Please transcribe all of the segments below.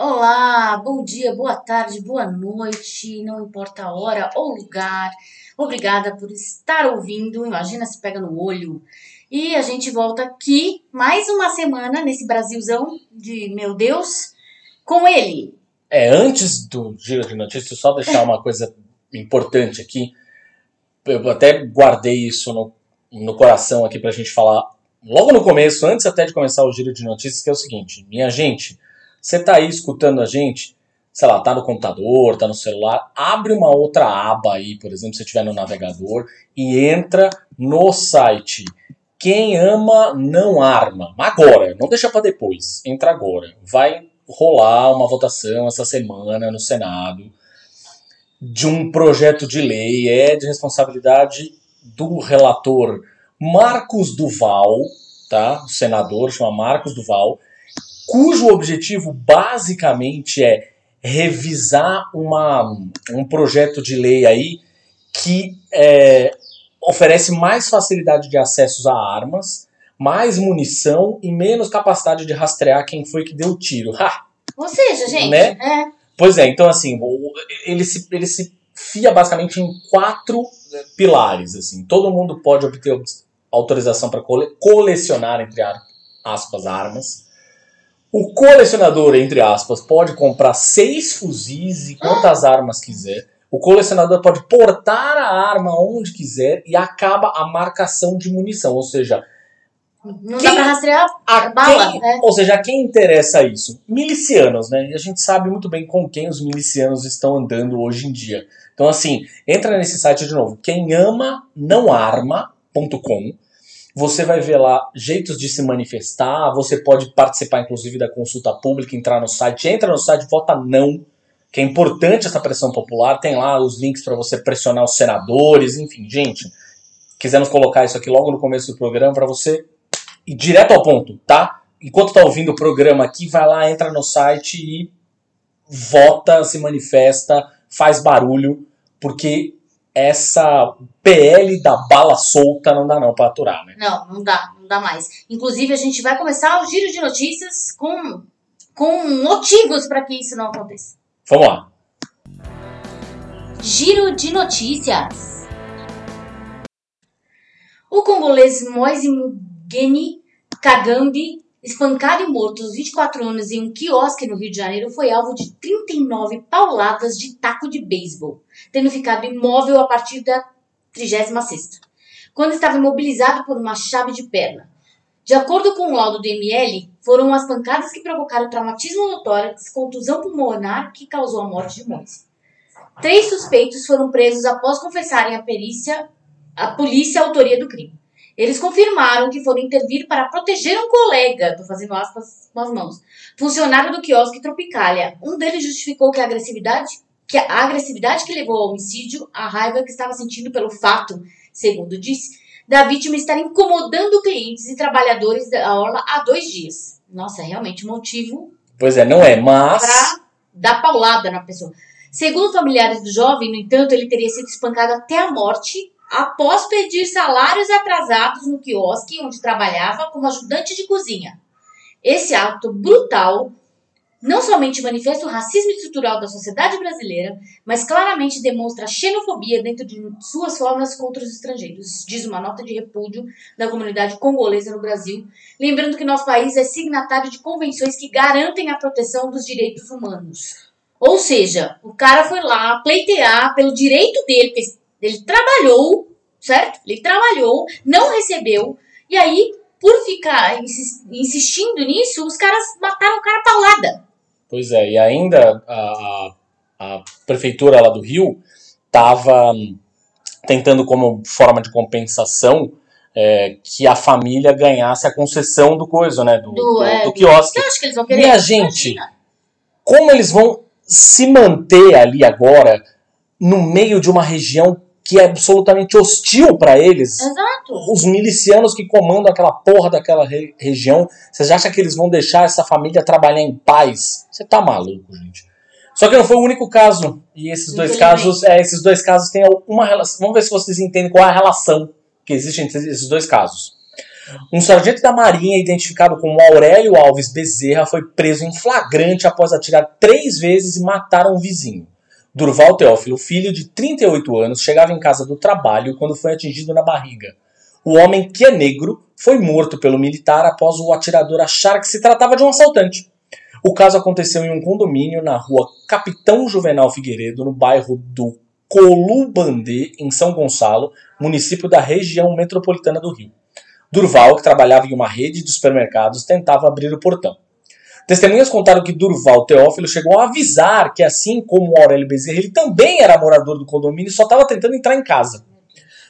Olá, bom dia, boa tarde, boa noite, não importa a hora ou lugar. Obrigada por estar ouvindo. Imagina se pega no olho. E a gente volta aqui mais uma semana nesse Brasilzão de meu Deus com ele. É, antes do giro de notícias, só deixar uma coisa importante aqui. Eu até guardei isso no, no coração aqui pra gente falar logo no começo, antes até de começar o giro de notícias, que é o seguinte, minha gente, você tá aí escutando a gente, sei lá, tá no computador, tá no celular, abre uma outra aba aí, por exemplo, se estiver no navegador, e entra no site Quem Ama Não Arma. Agora, não deixa para depois, entra agora. Vai rolar uma votação essa semana no Senado de um projeto de lei, é de responsabilidade do relator Marcos Duval, tá? O senador chama Marcos Duval, cujo objetivo basicamente é revisar uma, um projeto de lei aí que é, oferece mais facilidade de acessos a armas, mais munição e menos capacidade de rastrear quem foi que deu o tiro. Ha! Ou seja, gente, Né? é, Pois é, então assim, ele se, ele se fia basicamente em quatro eh, pilares. Assim. Todo mundo pode obter ob- autorização para cole colecionar, entre aspas, armas. O colecionador, entre aspas, pode comprar seis fuzis e quantas armas quiser. O colecionador pode portar a arma onde quiser e acaba a marcação de munição. Ou seja, não Quem- dá pra rastrear a bala, quem, né? Ou seja, a quem interessa isso? Milicianos, né? E a gente sabe muito bem com quem os milicianos estão andando hoje em dia. Então, assim, entra nesse site de novo, quem ama não arma.com. Você vai ver lá jeitos de se manifestar, você pode participar inclusive da consulta pública, entrar no site, entra no site, vota não, que é importante essa pressão popular, tem lá os links para você pressionar os senadores, enfim, gente, quisemos colocar isso aqui logo no começo do programa para você ir direto ao ponto, tá? Enquanto tá ouvindo o programa aqui, vai lá, entra no site e vota, se manifesta, faz barulho, porque essa PL da bala solta não dá não pra aturar, né? Não, não dá, não dá mais. Inclusive, a gente vai começar o giro de notícias com, com motivos para que isso não aconteça. Vamos lá. Giro de notícias. O congolês Moise Mugeni Kagambi, espancado e morto aos 24 anos em um quiosque no Rio de Janeiro, foi alvo de 39 pauladas de taco de beisebol, tendo ficado imóvel a partir da 36ª, quando estava imobilizado por uma chave de perna. De acordo com o laudo do ML, foram as pancadas que provocaram traumatismo no tórax, contusão pulmonar que causou a morte de Moise. Três suspeitos foram presos após confessarem à perícia, à polícia a autoria do crime. Eles confirmaram que foram intervir para proteger um colega, tô fazendo aspas com as mãos, funcionário do quiosque Tropicália. Um deles justificou que a agressividade, que a agressividade que levou ao homicídio, a raiva que estava sentindo pelo fato, segundo disse, da vítima estar incomodando clientes e trabalhadores da orla há dois dias. Nossa, é realmente motivo Pois é, não é, mas para dar paulada na pessoa. Segundo familiares do jovem, no entanto, ele teria sido espancado até a morte após pedir salários atrasados no quiosque onde trabalhava como ajudante de cozinha. Esse ato brutal não somente manifesta o racismo estrutural da sociedade brasileira, mas claramente demonstra a xenofobia dentro de suas formas contra os estrangeiros, diz uma nota de repúdio da comunidade congolesa no Brasil, lembrando que nosso país é signatário de convenções que garantem a proteção dos direitos humanos. Ou seja, o cara foi lá pleitear pelo direito dele, porque ele trabalhou, certo? Ele trabalhou, não recebeu, e aí, por ficar insis- insistindo nisso, os caras mataram o cara paulada. Pois é, e ainda a, a, a prefeitura lá do Rio estava tentando como forma de compensação é, que a família ganhasse a concessão do coisa, né? Do, Do, do, é, do quiosque. Querer. Minha gente. Como eles vão se manter ali agora no meio de uma região que é absolutamente hostil para eles. Exato. Os milicianos que comandam aquela porra daquela re região, vocês acham que eles vão deixar essa família trabalhar em paz? Você tá maluco, gente. Só que não foi o único caso. E esses dois casos, é, esses dois casos têm uma relação. Vamos ver se vocês entendem qual é a relação que existe entre esses dois casos. Um sargento da Marinha, identificado como Aurélio Alves Bezerra, foi preso em flagrante após atirar três vezes e matar um vizinho. Durval Teófilo, filho de 38 anos, chegava em casa do trabalho quando foi atingido na barriga. O homem, que é negro, foi morto pelo militar após o atirador achar que se tratava de um assaltante. O caso aconteceu em um condomínio na rua Capitão Juvenal Figueiredo, no bairro do Colubandê, em São Gonçalo, município da região metropolitana do Rio. Durval, que trabalhava em uma rede de supermercados, tentava abrir o portão. Testemunhas contaram que Durval Teófilo chegou a avisar que, assim como Aurélio Bezerra, ele também era morador do condomínio e só estava tentando entrar em casa.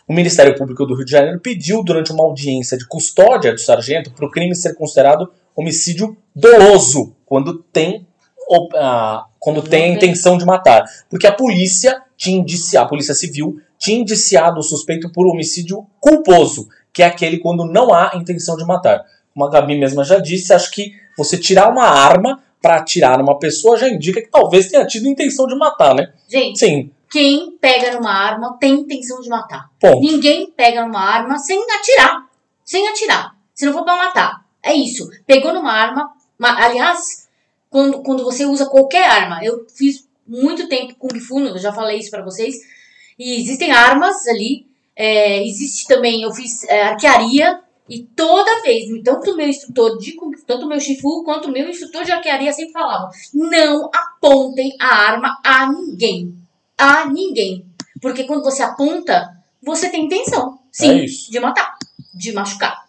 O Ministério Público do Rio de Janeiro pediu, durante uma audiência de custódia do sargento, para o crime ser considerado homicídio doloso, quando tem, uh, quando tem a intenção de matar. Porque a polícia tinha indiciado, a polícia civil tinha indiciado o suspeito por homicídio culposo, que é aquele quando não há intenção de matar. Como a Gabi mesma já disse, acho que você tirar uma arma para atirar numa pessoa já indica que talvez tenha tido intenção de matar, né? Gente, Sim. quem pega numa arma tem intenção de matar. Ponto. Ninguém pega numa arma sem atirar. Sem atirar. Se não for pra matar. É isso. Pegou numa arma. ma- aliás, quando, quando você usa qualquer arma, eu fiz muito tempo Kung Fu, eu já falei isso pra vocês. E existem armas ali. é, existe também, eu fiz é, arquearia. E toda vez, tanto o meu instrutor de tanto o meu Shifu quanto o meu instrutor de arquearia sempre falavam: não apontem a arma a ninguém. A ninguém. Porque quando você aponta, você tem intenção, sim, É isso. de matar, de machucar.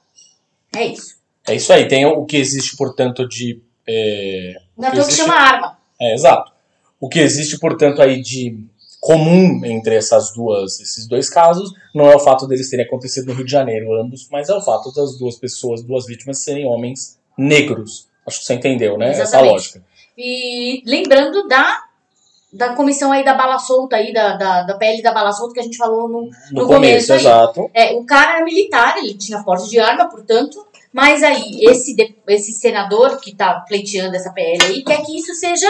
É isso. É isso aí. Tem o que existe, portanto, de. É, Não é que que chama arma. É, exato. O que existe, portanto, aí de comum entre essas duas, esses dois casos não é o fato deles terem acontecido no Rio de Janeiro, ambos, mas é o fato das duas pessoas, duas vítimas, serem homens negros. Acho que você entendeu, né? Essa Exatamente. lógica. E lembrando da, da comissão aí da bala solta aí, da, da, da PL da bala solta que a gente falou no, No, No começo, começo exato. É, o cara era militar, ele tinha porte de arma, portanto, mas aí esse, esse senador que tá pleiteando essa PL aí quer que isso seja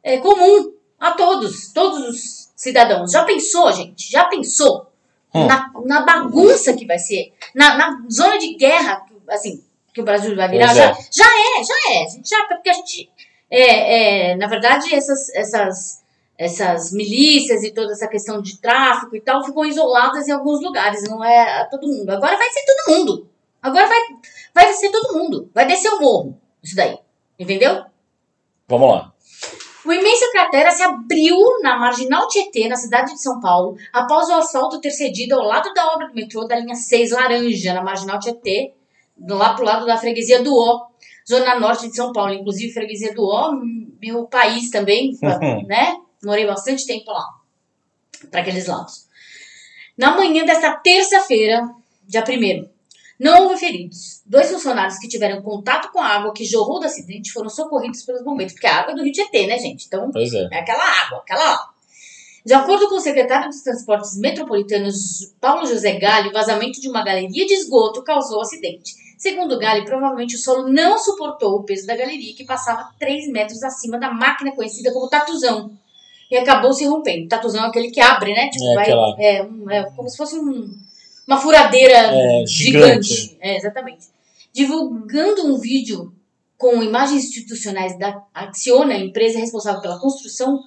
é, comum a todos, todos os cidadãos. Já pensou, gente? Já pensou Hum. na, na bagunça que vai ser? Na, na zona de guerra, assim, que o Brasil vai virar? Pois Já, é. já é, já é. A gente já, porque a gente, é, é, na verdade, essas, essas, essas milícias e toda essa questão de tráfico e tal ficam isoladas em alguns lugares, não é todo mundo. Agora vai ser todo mundo. Agora vai, vai ser todo mundo. Vai descer o morro, isso daí. Entendeu? Vamos lá. Uma imensa cratera se abriu na marginal Tietê, na cidade de São Paulo, após o asfalto ter cedido ao lado da obra do metrô da linha 6 Laranja, na marginal Tietê, lá pro lado da freguesia do Ó, zona norte de São Paulo. Inclusive, freguesia do Ó, meu país também, Uhum. né? Morei bastante tempo lá, para aqueles lados. Na manhã desta terça-feira, dia 1 não houve feridos. Dois funcionários que tiveram contato com a água que jorrou do acidente foram socorridos pelos bombeiros, porque a água é do Rio Tietê, né, gente? Então, é. é aquela água, aquela água. De acordo com o secretário dos Transportes Metropolitanos, Paulo José Galho, o vazamento de uma galeria de esgoto causou o acidente. Segundo Galho, provavelmente o solo não suportou o peso da galeria, que passava 3 metros acima da máquina conhecida como tatuzão. E acabou se rompendo. Tatuzão é aquele que abre, né? Tipo, É, vai, aquela- é, um- é como se fosse um- uma furadeira É, gigante. gigante. É, exatamente. Divulgando um vídeo com imagens institucionais da Acciona, empresa responsável pela construção,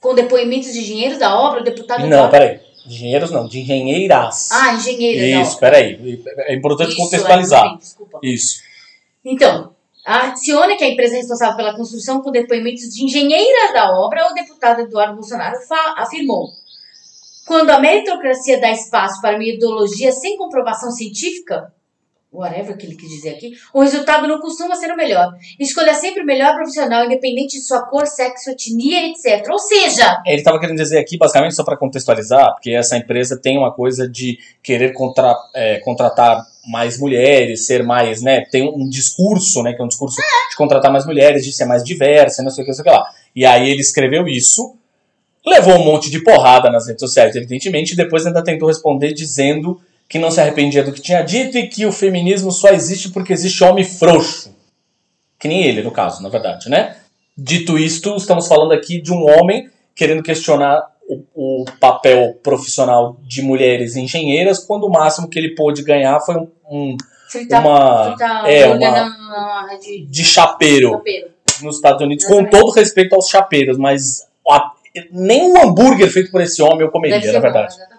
com depoimentos de engenheiros da obra, o deputado Não, Eduardo- peraí. De engenheiros não, de engenheiras. Ah, engenheiras Isso, peraí. É importante Isso, contextualizar. é, desculpa. Isso. Então, a Acciona, que é a empresa responsável pela construção, com depoimentos de engenheiras da obra, o deputado Eduardo Bolsonaro afirmou. Quando a meritocracia dá espaço para uma ideologia sem comprovação científica, whatever que ele quis dizer aqui, o resultado não costuma ser o melhor. Escolha sempre o melhor profissional, independente de sua cor, sexo, etnia, etc. Ou seja, Ele estava querendo dizer aqui, basicamente, só para contextualizar, porque essa empresa tem uma coisa de querer contra, é, contratar mais mulheres, ser mais, né, tem um discurso, né, que é um discurso de contratar mais mulheres, de ser mais diversa, não sei o que, não sei o que lá. E aí ele escreveu isso, levou um monte de porrada nas redes sociais, evidentemente, e depois ainda tentou responder dizendo que não se arrependia do que tinha dito e que o feminismo só existe porque existe homem frouxo. Que nem ele, no caso, na verdade, né? Dito isto, estamos falando aqui de um homem querendo questionar o, o papel profissional de mulheres engenheiras, quando o máximo que ele pôde ganhar foi um, um Fritar, uma, fritar é, uma- de, de chapeiro chapeiro. nos Estados Unidos, com todo respeito aos chapeiros, mas nem um hambúrguer feito por esse homem eu comeria, na bom, verdade. exatamente.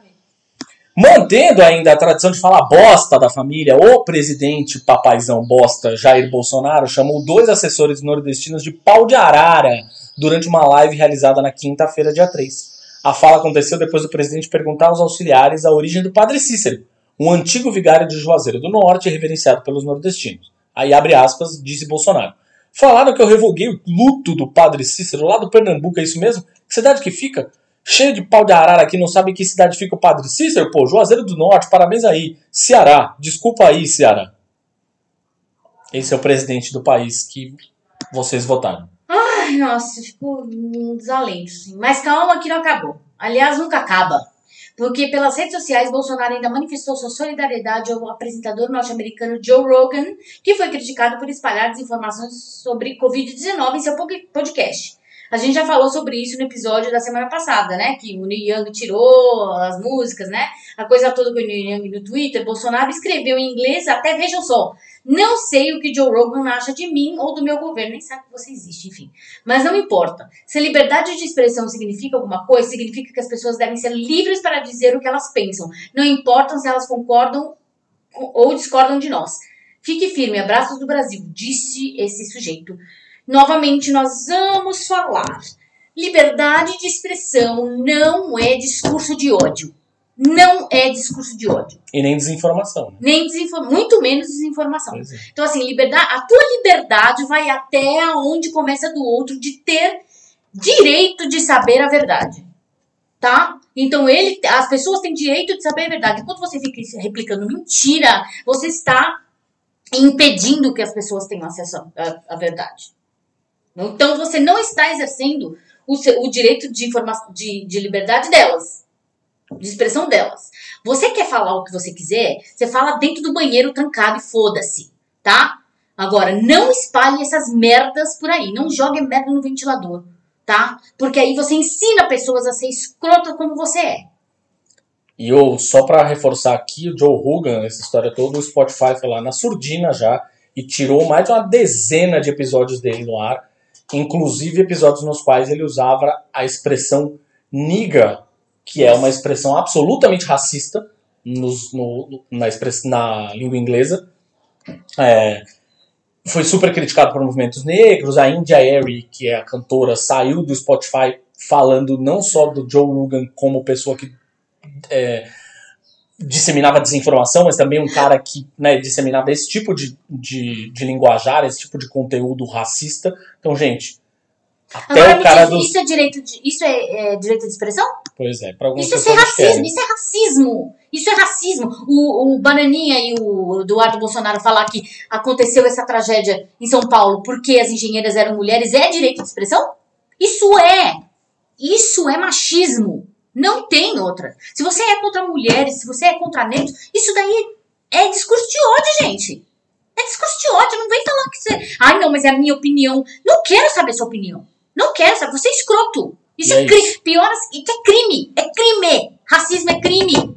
Mantendo ainda a tradição de falar bosta da família, o presidente papaizão bosta Jair Bolsonaro chamou dois assessores nordestinos de pau de arara durante uma live realizada na quinta-feira, dia 3. A fala aconteceu depois do presidente perguntar aos auxiliares a origem do padre Cícero, um antigo vigário de Juazeiro do Norte reverenciado pelos nordestinos. Aí abre aspas, disse Bolsonaro. Falaram que eu revoguei o luto do padre Cícero lá do Pernambuco, é isso mesmo? Cidade que fica? Cheio de pau de arara aqui, não sabe que cidade fica o Padre Cícero? Pô, Juazeiro do Norte, parabéns aí. Ceará, desculpa aí, Ceará. Esse é o presidente do país que vocês votaram. Ai, nossa, ficou um desalento, assim. Mas calma que não acabou. Aliás, nunca acaba. Porque pelas redes sociais, Bolsonaro ainda manifestou sua solidariedade ao apresentador norte-americano Joe Rogan, que foi criticado por espalhar desinformações sobre Covid-19 em seu pod- podcast. A gente já falou sobre isso no episódio da semana passada, né? Que o Neil Young tirou as músicas, né? A coisa toda com o Neil Young no Twitter. Bolsonaro escreveu em inglês, até vejam só. Não sei o que Joe Rogan acha de mim ou do meu governo, nem sabe que você existe, enfim. Mas não importa. Se liberdade de expressão significa alguma coisa, significa que as pessoas devem ser livres para dizer o que elas pensam. Não importa se elas concordam ou discordam de nós. Fique firme, abraços do Brasil, disse esse sujeito. Novamente, nós vamos falar. Liberdade de expressão não é discurso de ódio. Não é discurso de ódio. E nem desinformação, né? Nem desinformação, muito menos desinformação. É. Então, assim, liberdade, a tua liberdade vai até onde começa do outro de ter direito de saber a verdade. Tá? Então, ele, as pessoas têm direito de saber a verdade. Enquanto você fica replicando mentira, você está impedindo que as pessoas tenham acesso à verdade. Então, você não está exercendo o, seu- o direito de, de, de liberdade delas, de expressão delas. Você quer falar o que você quiser, você fala dentro do banheiro trancado e foda-se, tá? Agora, não espalhe essas merdas por aí. Não jogue merda no ventilador, tá? Porque aí você ensina pessoas a ser escrota como você é. E eu, só pra reforçar aqui, o Joe Rogan, essa história toda, o Spotify foi lá na surdina já e tirou mais de uma dezena de episódios dele no ar, inclusive episódios nos quais ele usava a expressão niga, que é uma expressão absolutamente racista nos- no- na, express- na língua inglesa. É, foi super criticado por movimentos negros. A India Airy, que é a cantora, saiu do Spotify falando não só do Joe Rogan como pessoa que é, disseminava desinformação, mas também um cara que né, disseminava esse tipo de, de, de linguajar, esse tipo de conteúdo racista. Então, gente, até Agora, o cara diz, dos. isso é direito de, isso é, é direito de expressão? Pois é, para algumas Isso é racismo, isso é racismo. Isso é racismo. O, o Bananinha e o Eduardo Bolsonaro falar que aconteceu essa tragédia em São Paulo porque as engenheiras eram mulheres é direito de expressão? Isso é. Isso é machismo. Não tem outra. Se você é contra mulheres, se você é contra negros, isso daí é discurso de ódio, gente. É discurso de ódio. Não vem falar que você. Ai, não, mas é a minha opinião. Não quero saber sua opinião. Não quero saber. Você é escroto. Isso é, é crime. Pior assim, que é crime. É crime. Racismo é crime.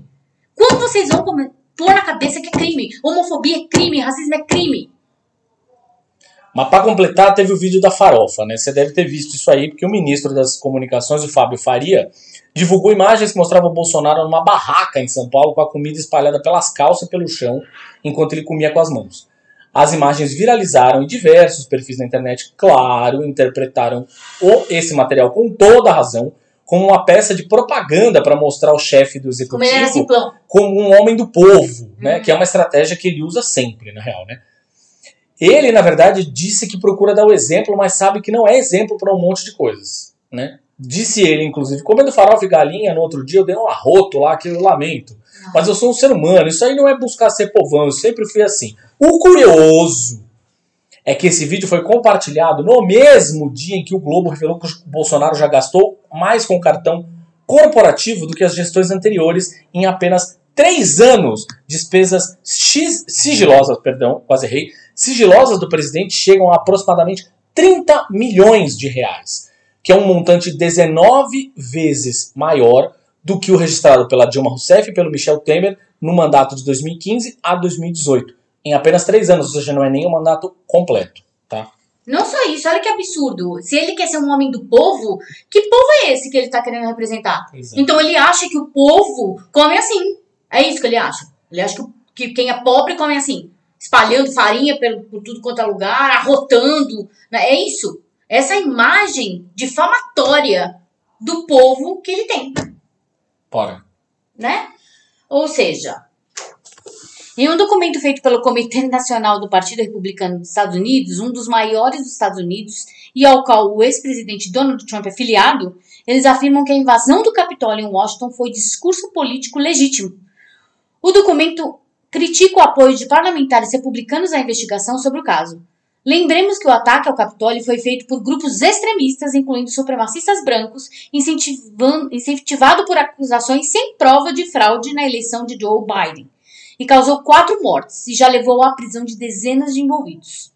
Quando vocês vão pôr na cabeça que é crime? Homofobia é crime, racismo é crime. Mas para completar, teve o vídeo da farofa, né? Você deve ter visto isso aí, porque o ministro das Comunicações, o Fábio Faria, divulgou imagens que mostravam o Bolsonaro numa barraca em São Paulo com a comida espalhada pelas calças e pelo chão, enquanto ele comia com as mãos. As imagens viralizaram e diversos perfis na internet, claro, interpretaram o, esse material com toda a razão como uma peça de propaganda para mostrar o chefe do executivo como um homem do povo, né? Uhum. Que é uma estratégia que ele usa sempre, na real, né? Ele, na verdade, disse que procura dar o exemplo, mas sabe que não é exemplo para um monte de coisas, né? Disse ele, inclusive, comendo farofa e galinha no outro dia, eu dei um arroto lá que eu lamento. Mas eu sou um ser humano, isso aí não é buscar ser povão, eu sempre fui assim. O curioso é que esse vídeo foi compartilhado no mesmo dia em que o Globo revelou que o Bolsonaro já gastou mais com o cartão corporativo do que as gestões anteriores em apenas três anos. Despesas sigilosas, perdão, quase errei, sigilosas do presidente chegam a aproximadamente 30 milhões de reais, que é um montante 19 vezes maior do que o registrado pela Dilma Rousseff e pelo Michel Temer no mandato de 2015 a 2018, em apenas três anos, ou seja, não é nem um mandato completo, tá? Não só isso, olha que absurdo. Se ele quer ser um homem do povo, que povo é esse que ele tá querendo representar? É. Então ele acha que o povo come assim. É isso que ele acha. Ele acha que, que quem é pobre come assim. Espalhando farinha pelo, por tudo quanto é lugar, arrotando. né? É isso. Essa imagem difamatória do povo que ele tem. Bora. né? Ou seja, em um documento feito pelo Comitê Nacional do Partido Republicano dos Estados Unidos, um dos maiores dos Estados Unidos, e ao qual o ex-presidente Donald Trump é filiado, eles afirmam que a invasão do Capitólio em Washington foi discurso político legítimo. O documento critica o apoio de parlamentares republicanos à investigação sobre o caso. Lembremos que o ataque ao Capitólio foi feito por grupos extremistas, incluindo supremacistas brancos, incentivado por acusações sem prova de fraude na eleição de Joe Biden, e causou quatro mortes e já levou à prisão de dezenas de envolvidos.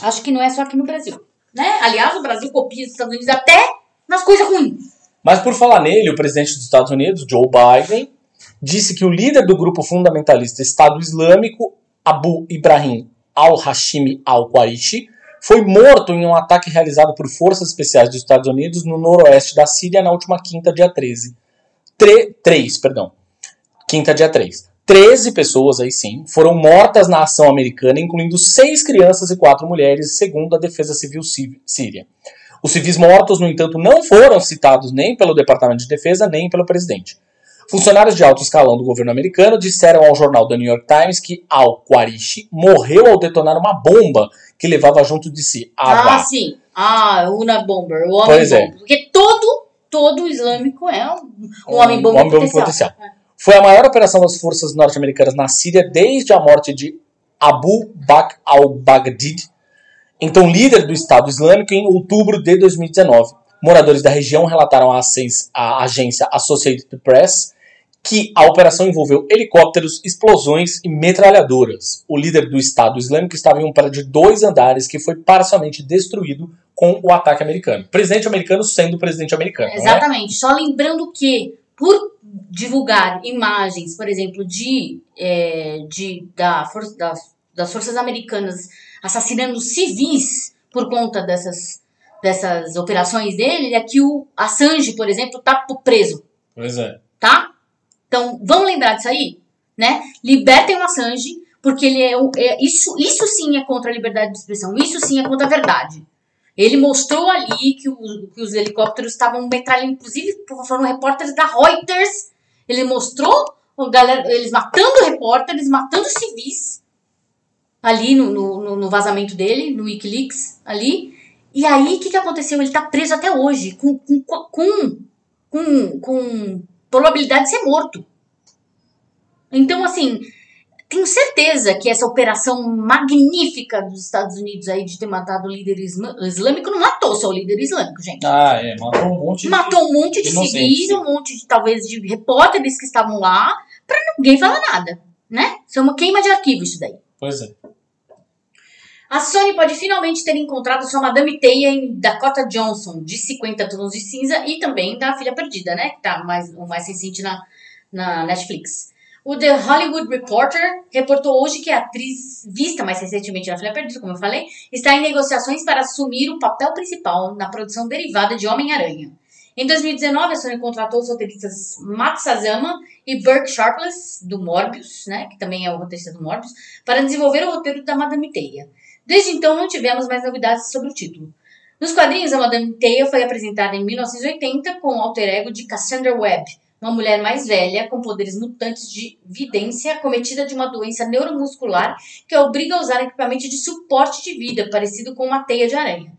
Acho que não é só aqui no Brasil, né? Aliás, o Brasil copia os Estados Unidos até nas coisas ruins. Mas por falar nele, o presidente dos Estados Unidos, Joe Biden, disse que o líder do grupo fundamentalista Estado Islâmico, Abu Ibrahim al-Hashimi al-Quraishi, foi morto em um ataque realizado por forças especiais dos Estados Unidos no noroeste da Síria na última quinta, dia 13. Tre 3, perdão. Quinta, dia 3. 13 pessoas, aí sim, foram mortas na ação americana, incluindo seis crianças e quatro mulheres, segundo a Defesa Civil sí- Síria. Os civis mortos, no entanto, não foram citados nem pelo Departamento de Defesa nem pelo presidente. Funcionários de alto escalão do governo americano disseram ao jornal The New York Times que Al-Quraishi morreu ao detonar uma bomba que levava junto de si Ah, água. sim. Ah, Una Bomber, o homem Pois é. bomba. Porque todo, todo islâmico é um, um Um homem bomba homem bomba potencial. Foi a maior operação das forças norte-americanas na Síria desde a morte de Abu Bakr al-Baghdadi, então líder do Estado Islâmico, em outubro de 2019. Moradores da região relataram à agência Associated Press que a operação envolveu helicópteros, explosões e metralhadoras. O líder do Estado Islâmico estava em um prédio de dois andares que foi parcialmente destruído com o ataque americano. Presidente americano sendo presidente americano. é? Exatamente. Só lembrando que, por divulgar imagens, por exemplo, de, é, de da for das, das forças americanas assassinando civis por conta dessas, dessas operações dele, é que o Assange, por exemplo, tá preso, Pois é. tá? Então, vamos lembrar disso aí, né? Libertem o Assange, porque ele é, o- é isso, isso sim é contra a liberdade de expressão, isso sim é contra a verdade. Ele mostrou ali que, o- que os helicópteros estavam metralhando, inclusive foram repórteres da Reuters. Ele mostrou a galera, eles matando repórteres, matando civis ali no, no- no vazamento dele, no Wikileaks ali. E aí, o que, que aconteceu? Ele tá preso até hoje, com, com, com, com, com probabilidade de ser morto. Então, assim, tenho certeza que essa operação magnífica dos Estados Unidos aí de ter matado o líder islâmico não matou só o líder islâmico, gente. Ah, é. Matou um monte de. Matou um monte de civis, um monte de, talvez, de repórteres que estavam lá, pra ninguém falar nada, né? Isso é uma queima de arquivo isso daí. Pois é. A Sony pode finalmente ter encontrado sua Madame Teia em Dakota Johnson, de 50 tons de cinza, e também da Filha Perdida, né? Que tá mais, o mais recente na, na Netflix. O The Hollywood Reporter reportou hoje que a atriz, vista mais recentemente na Filha Perdida, como eu falei, está em negociações para assumir o papel principal na produção derivada de Homem-Aranha. Em 2019, a Sony contratou os roteiristas Matt Sazama e Burke Sharpless, do Morbius, né, que também é o roteirista do Morbius, para desenvolver o roteiro da Madame Teia. Desde então, não tivemos mais novidades sobre o título. Nos quadrinhos, a Madame Teia foi apresentada em 1980 com o alter ego de Cassandra Webb, uma mulher mais velha com poderes mutantes de vidência, cometida de uma doença neuromuscular que a obriga a usar equipamento de suporte de vida, parecido com uma teia de aranha.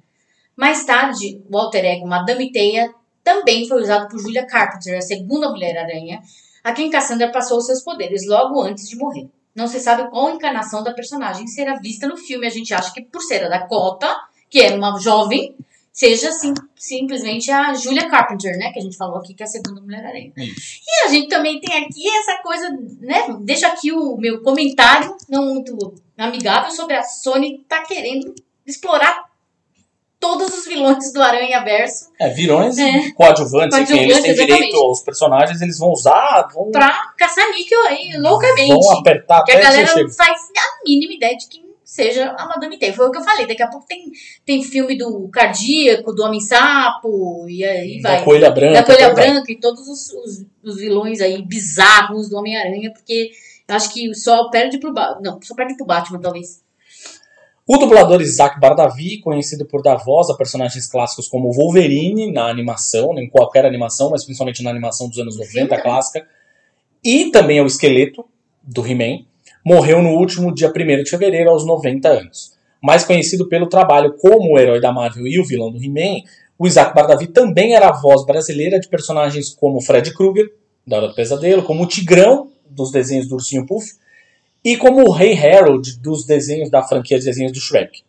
Mais tarde, o alter ego Madame Teia também foi usado por Julia Carpenter, a segunda Mulher-Aranha, a quem Cassandra passou seus poderes logo antes de morrer. Não se sabe qual encarnação da personagem será vista no filme. A gente acha que por ser a Dakota, que é uma jovem, seja sim, simplesmente a Julia Carpenter, né? Que a gente falou aqui que é a segunda Mulher-Aranha. Isso. E a gente também tem aqui essa coisa, né? Deixa aqui o meu comentário, não muito amigável, sobre a Sony tá querendo explorar todos os vilões do Aranha Verso É, vilões É. coadjuvantes, enfim, eles Coadjuvantes, têm exatamente. direito aos personagens, eles vão usar, vão, pra caçar níquel aí, loucamente. vão apertar Que a até galera não faz a mínima ideia de quem seja a Madame Teia. Foi o que eu falei. Daqui a pouco tem, tem filme do Cardíaco, do Homem-Sapo, e aí vai. Da Coelha Branca. da Coelha vai. Branca e todos os, os, os vilões aí bizarros do Homem-Aranha, porque eu acho que só perde pro Batman. Não, só perde pro Batman, talvez. O dublador Isaac Bardavi, conhecido por dar voz a personagens clássicos como Wolverine na animação, em qualquer animação, mas principalmente na animação dos anos 90 Sim. clássica, e também é o esqueleto do He-Man, morreu no último dia 1 de fevereiro aos 90 anos. Mais conhecido pelo trabalho como o herói da Marvel e o vilão do He-Man, o Isaac Bardavi também era a voz brasileira de personagens como Fred Krueger, da Hora do Pesadelo, como o Tigrão, dos desenhos do Ursinho Puff, e como o Rei Harold dos desenhos da franquia de desenhos do Shrek.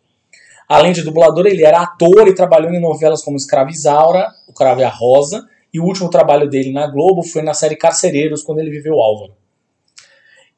Além de dublador, ele era ator e trabalhou em novelas como Escrava Isaura, O Cravo e a Rosa, e o último trabalho dele na Globo foi na série Carcereiros, quando ele viveu Álvaro.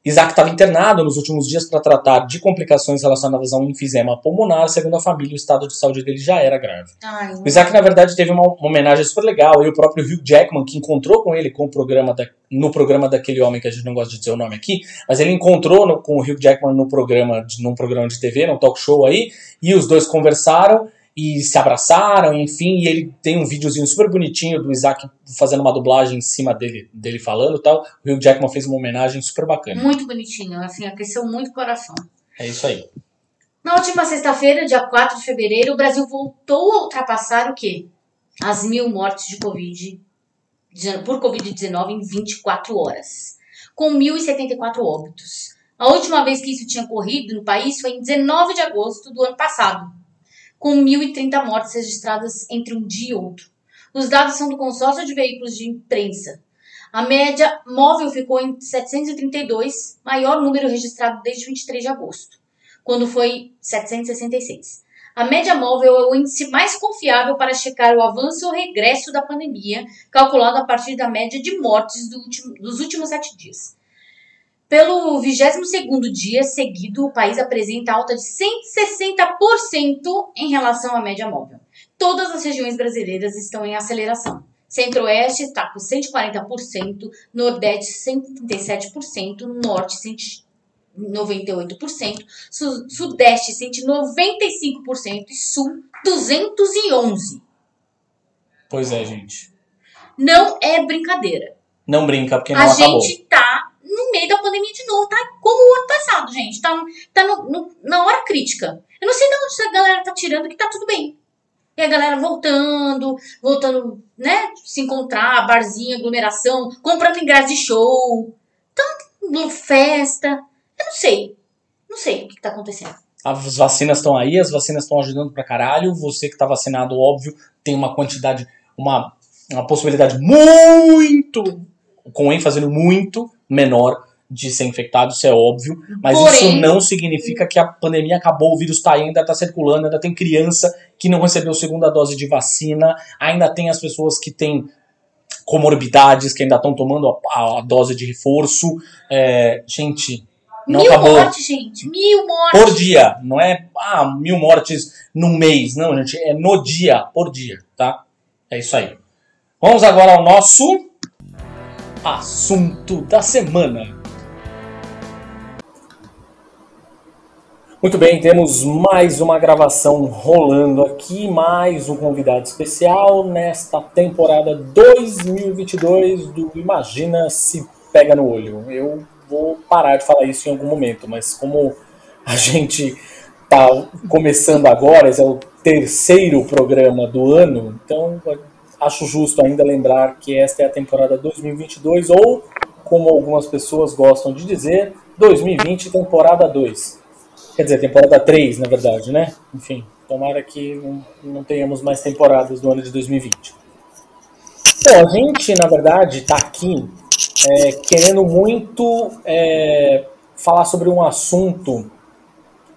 Isaac estava internado nos últimos dias para tratar de complicações relacionadas a um enfisema pulmonar, segundo a família, o estado de saúde dele já era grave. Ai, O Isaac, na verdade, teve uma, uma homenagem super legal. E o próprio Hugh Jackman, que encontrou com ele com o programa da- no programa daquele homem que a gente não gosta de dizer o nome aqui, mas ele encontrou no- com o Hugh Jackman no programa, de, num programa de TV, num talk show aí, e os dois conversaram e se abraçaram, enfim, e ele tem um videozinho super bonitinho do Isaac fazendo uma dublagem em cima dele, dele falando e tal. O Hugh Jackman fez uma homenagem super bacana. muito bonitinho, assim, aqueceu muito o coração. É isso aí. Na última sexta-feira, dia 4 de fevereiro, o Brasil voltou a ultrapassar o quê? As mil mortes de Covid, por Covid-19 em 24 horas, com 1.074 óbitos. A última vez que isso tinha ocorrido no país foi em 19 de agosto do ano passado, com 1.030 mortes registradas entre um dia e outro. Os dados são do consórcio de veículos de imprensa. A média móvel ficou em 732, maior número registrado desde 23 de agosto quando foi 766. A média móvel é o índice mais confiável para checar o avanço ou regresso da pandemia, calculado a partir da média de mortes do último- dos últimos sete dias. Pelo 22º dia seguido, o país apresenta alta de 160% em relação à média móvel. Todas as regiões brasileiras estão em aceleração. Centro-Oeste está com 140%, Nordeste 137%, Norte 98%, Su- Sudeste 195% e Sul 211%. Pois é, gente. Não é brincadeira. Não brinca, porque não a acabou. gente tá no meio da pandemia de novo, tá como o ano passado, gente. Tá, tá no- no- na hora crítica. Eu não sei de onde essa galera tá tirando que tá tudo bem. E a galera voltando, voltando, né? Se encontrar, barzinho, aglomeração, comprando ingresso de show. Então, festa. Eu não sei. Não sei o que, que tá acontecendo. As vacinas estão aí, as vacinas estão ajudando pra caralho. Você que tá vacinado, óbvio, tem uma quantidade, uma, uma possibilidade muito, com ênfase no muito menor de ser infectado, isso é óbvio. Mas Porém- isso não significa que a pandemia acabou, o vírus tá aí, ainda tá circulando, ainda tem criança que não recebeu segunda dose de vacina, ainda tem as pessoas que têm comorbidades, que ainda estão tomando a, a dose de reforço. É, gente, não mil acabou mortes, gente. Mil mortes. por dia. Não é ah, mil mortes num mês. Não, gente. É no dia, por dia, tá? É isso aí. Vamos agora ao nosso assunto da semana. Muito bem, temos mais uma gravação rolando aqui, mais um convidado especial nesta temporada 2022 do Imagina se pega no olho. Eu vou parar de falar isso em algum momento, mas como a gente tá começando agora, esse é o terceiro programa do ano, então acho justo ainda lembrar que esta é a temporada 2022 ou, como algumas pessoas gostam de dizer, 2020 temporada 2. Quer dizer, temporada 3, na verdade, né? Enfim, tomara que não, não tenhamos mais temporadas do ano de 2020. Bom, a gente, na verdade, está aqui é, querendo muito é, falar sobre um assunto,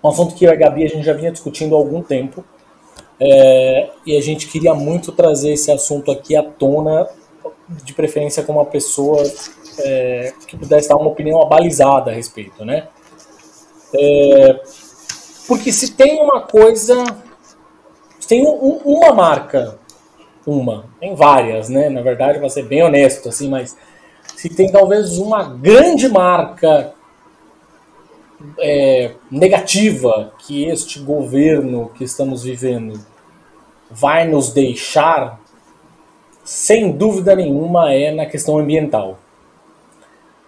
um assunto que eu e a Gabi a gente já vinha discutindo há algum tempo, é, e a gente queria muito trazer esse assunto aqui à tona, de preferência com uma pessoa é, que pudesse dar uma opinião abalizada a respeito, né? É, porque se tem uma coisa, se tem um, uma marca, uma, tem várias, né? Na verdade, para ser bem honesto, assim, mas se tem talvez uma grande marca é, negativa que este governo que estamos vivendo vai nos deixar, sem dúvida nenhuma, é na questão ambiental.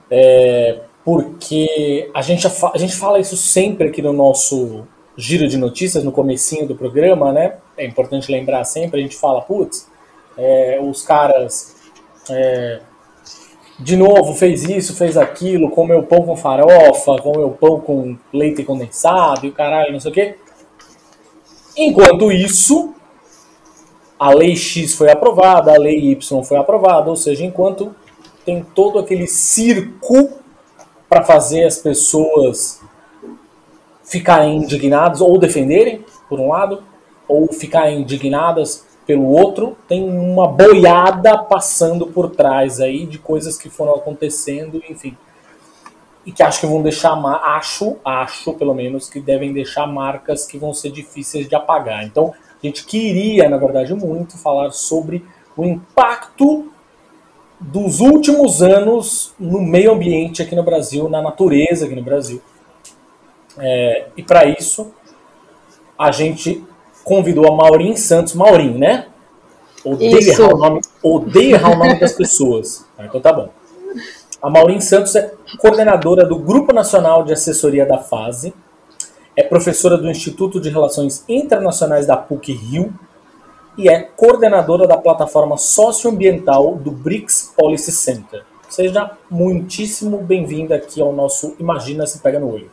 É, porque a gente, a gente fala isso sempre aqui no nosso giro de notícias, no comecinho do programa, né? É importante lembrar sempre, a gente fala, putz, é, os caras é, de novo fez isso, fez aquilo, comeu pão com farofa, comeu pão com leite condensado e o caralho, não sei o quê. Enquanto isso, a lei X foi aprovada, a lei Y foi aprovada, ou seja, enquanto tem todo aquele circo para fazer as pessoas ficarem indignadas ou defenderem, por um lado, ou ficarem indignadas pelo outro, tem uma boiada passando por trás aí de coisas que foram acontecendo, enfim. E que acho que vão deixar, acho, acho pelo menos, que devem deixar marcas que vão ser difíceis de apagar. Então, a gente queria, na verdade, muito falar sobre o impacto dos últimos anos no meio ambiente aqui no Brasil, na natureza aqui no Brasil. É, e para isso, a gente convidou a Maureen Santos. Maureen, né? Odeia errar, o nome, odeia errar o nome das pessoas. Ah, então tá bom. A Maureen Santos é coordenadora do Grupo Nacional de Assessoria da FASE, é professora do Instituto de Relações Internacionais da PUC Rio e é coordenadora da plataforma socioambiental do BRICS Policy Center. Seja muitíssimo bem-vinda aqui ao nosso Imagina se pega no olho.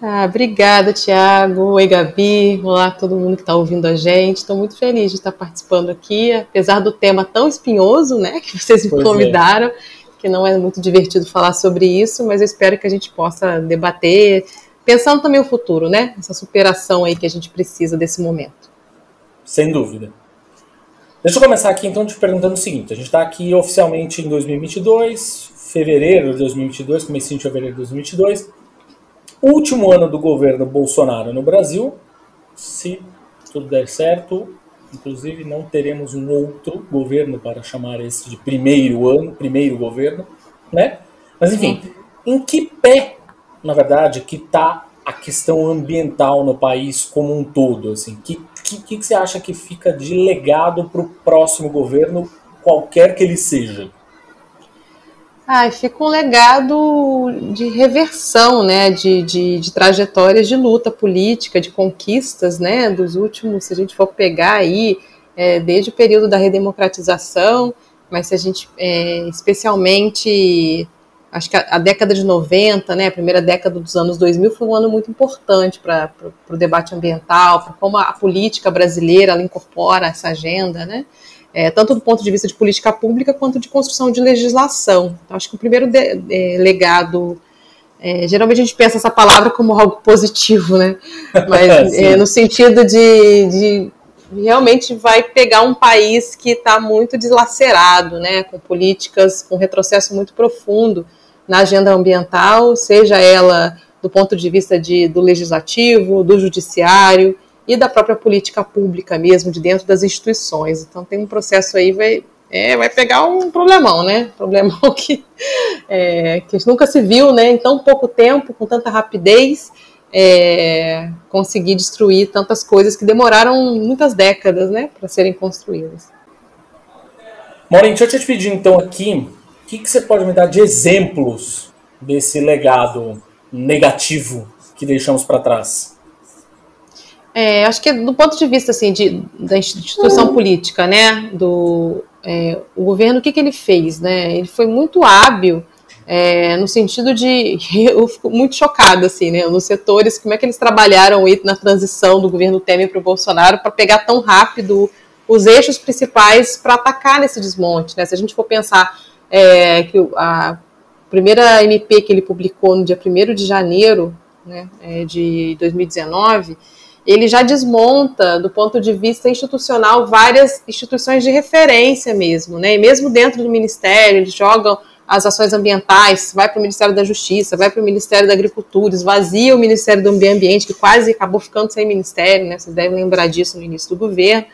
Ah, obrigada, Tiago. Oi, Gabi. Olá, todo mundo que está ouvindo a gente. Estou muito feliz de estar participando aqui, apesar do tema tão espinhoso, né, que vocês me pois é. convidaram, é. que não é muito divertido falar sobre isso, mas eu espero que a gente possa debater, pensando também o futuro, né, essa superação aí que a gente precisa desse momento. Sem dúvida. Deixa eu começar aqui então te perguntando o seguinte: a gente está aqui oficialmente em 2022, fevereiro de 2022, comecinho de fevereiro de 2022 último ano do governo Bolsonaro no Brasil. Se tudo der certo, inclusive não teremos um outro governo para chamar esse de primeiro ano, primeiro governo, né? Mas enfim, em que pé, na verdade, que está a questão ambiental no país como um todo? Assim, que que, que você acha que fica de legado para o próximo governo, qualquer que ele seja? Ah, fica um legado de reversão, né, de, de, de, trajetórias de luta política, de conquistas, né, dos últimos, se a gente for pegar aí, é, desde o período da redemocratização, mas se a gente, é, especialmente, acho que a, a, década de 90, né, a primeira década dos anos 2000 foi um ano muito importante para o debate ambiental, para como a política brasileira ela incorpora essa agenda, né, é, tanto do ponto de vista de política pública quanto de construção de legislação. Então, acho que o primeiro de, é, legado, é, geralmente a gente pensa essa palavra como algo positivo, né? Mas é, no sentido de, de, realmente vai pegar um país que está muito deslacerado, né? Com políticas, com retrocesso muito profundo na agenda ambiental, seja ela do ponto de vista de, do legislativo, do judiciário e da própria política pública mesmo, de dentro das instituições. Então tem um processo aí, vai, é, vai pegar um problemão, né? Problemão que, é, que nunca se viu, né? Em tão pouco tempo, com tanta rapidez, é, conseguir destruir tantas coisas que demoraram muitas décadas, né? Para serem construídas. Maureen, deixa eu te dividir então aqui, que, que você pode me dar de exemplos desse legado negativo que deixamos para trás? É, acho que do ponto de vista assim de, da instituição política, né, do é, o governo, o que, que ele fez, né? Ele foi muito hábil é, no sentido de eu fico muito chocada assim, né, nos setores como é que eles trabalharam aí na transição do governo Temer para o Bolsonaro para pegar tão rápido os eixos principais para atacar nesse desmonte, né? Se a gente for pensar é, que a primeira MP que ele publicou no dia 1 de janeiro né, é, de 2019, ele já desmonta, do ponto de vista institucional, várias instituições de referência mesmo, né? E mesmo dentro do Ministério, eles jogam as ações ambientais, vai para o Ministério da Justiça, vai para o Ministério da Agricultura, esvazia o Ministério do Meio Ambiente, que quase acabou ficando sem ministério, né? Vocês devem lembrar disso no início do governo.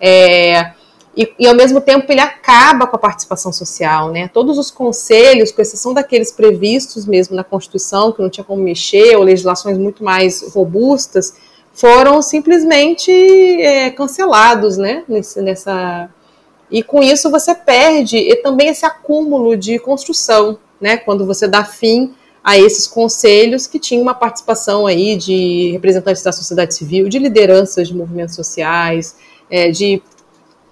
É, e, e, ao mesmo tempo ele acaba com a participação social, né? Todos os conselhos, com exceção daqueles previstos mesmo na Constituição, que não tinha como mexer, ou legislações muito mais robustas, foram simplesmente é, cancelados, né? Nesse, nessa e com isso você perde e também esse acúmulo de construção, né? Quando você dá fim a esses conselhos que tinham uma participação aí de representantes da sociedade civil, de lideranças de movimentos sociais, é, de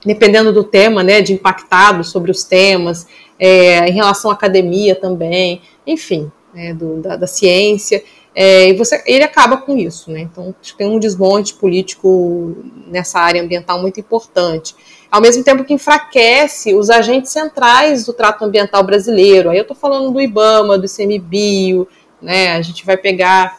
dependendo do tema, né, de impactados sobre os temas, é, em relação à academia também, enfim, né, do, da, da, ciência, é, e você, ele acaba com isso, né, então tem um desmonte político nessa área ambiental muito importante, ao mesmo tempo que enfraquece os agentes centrais do trato ambiental brasileiro, aí eu estou falando do IBAMA, do ICMBio, né, a gente vai pegar,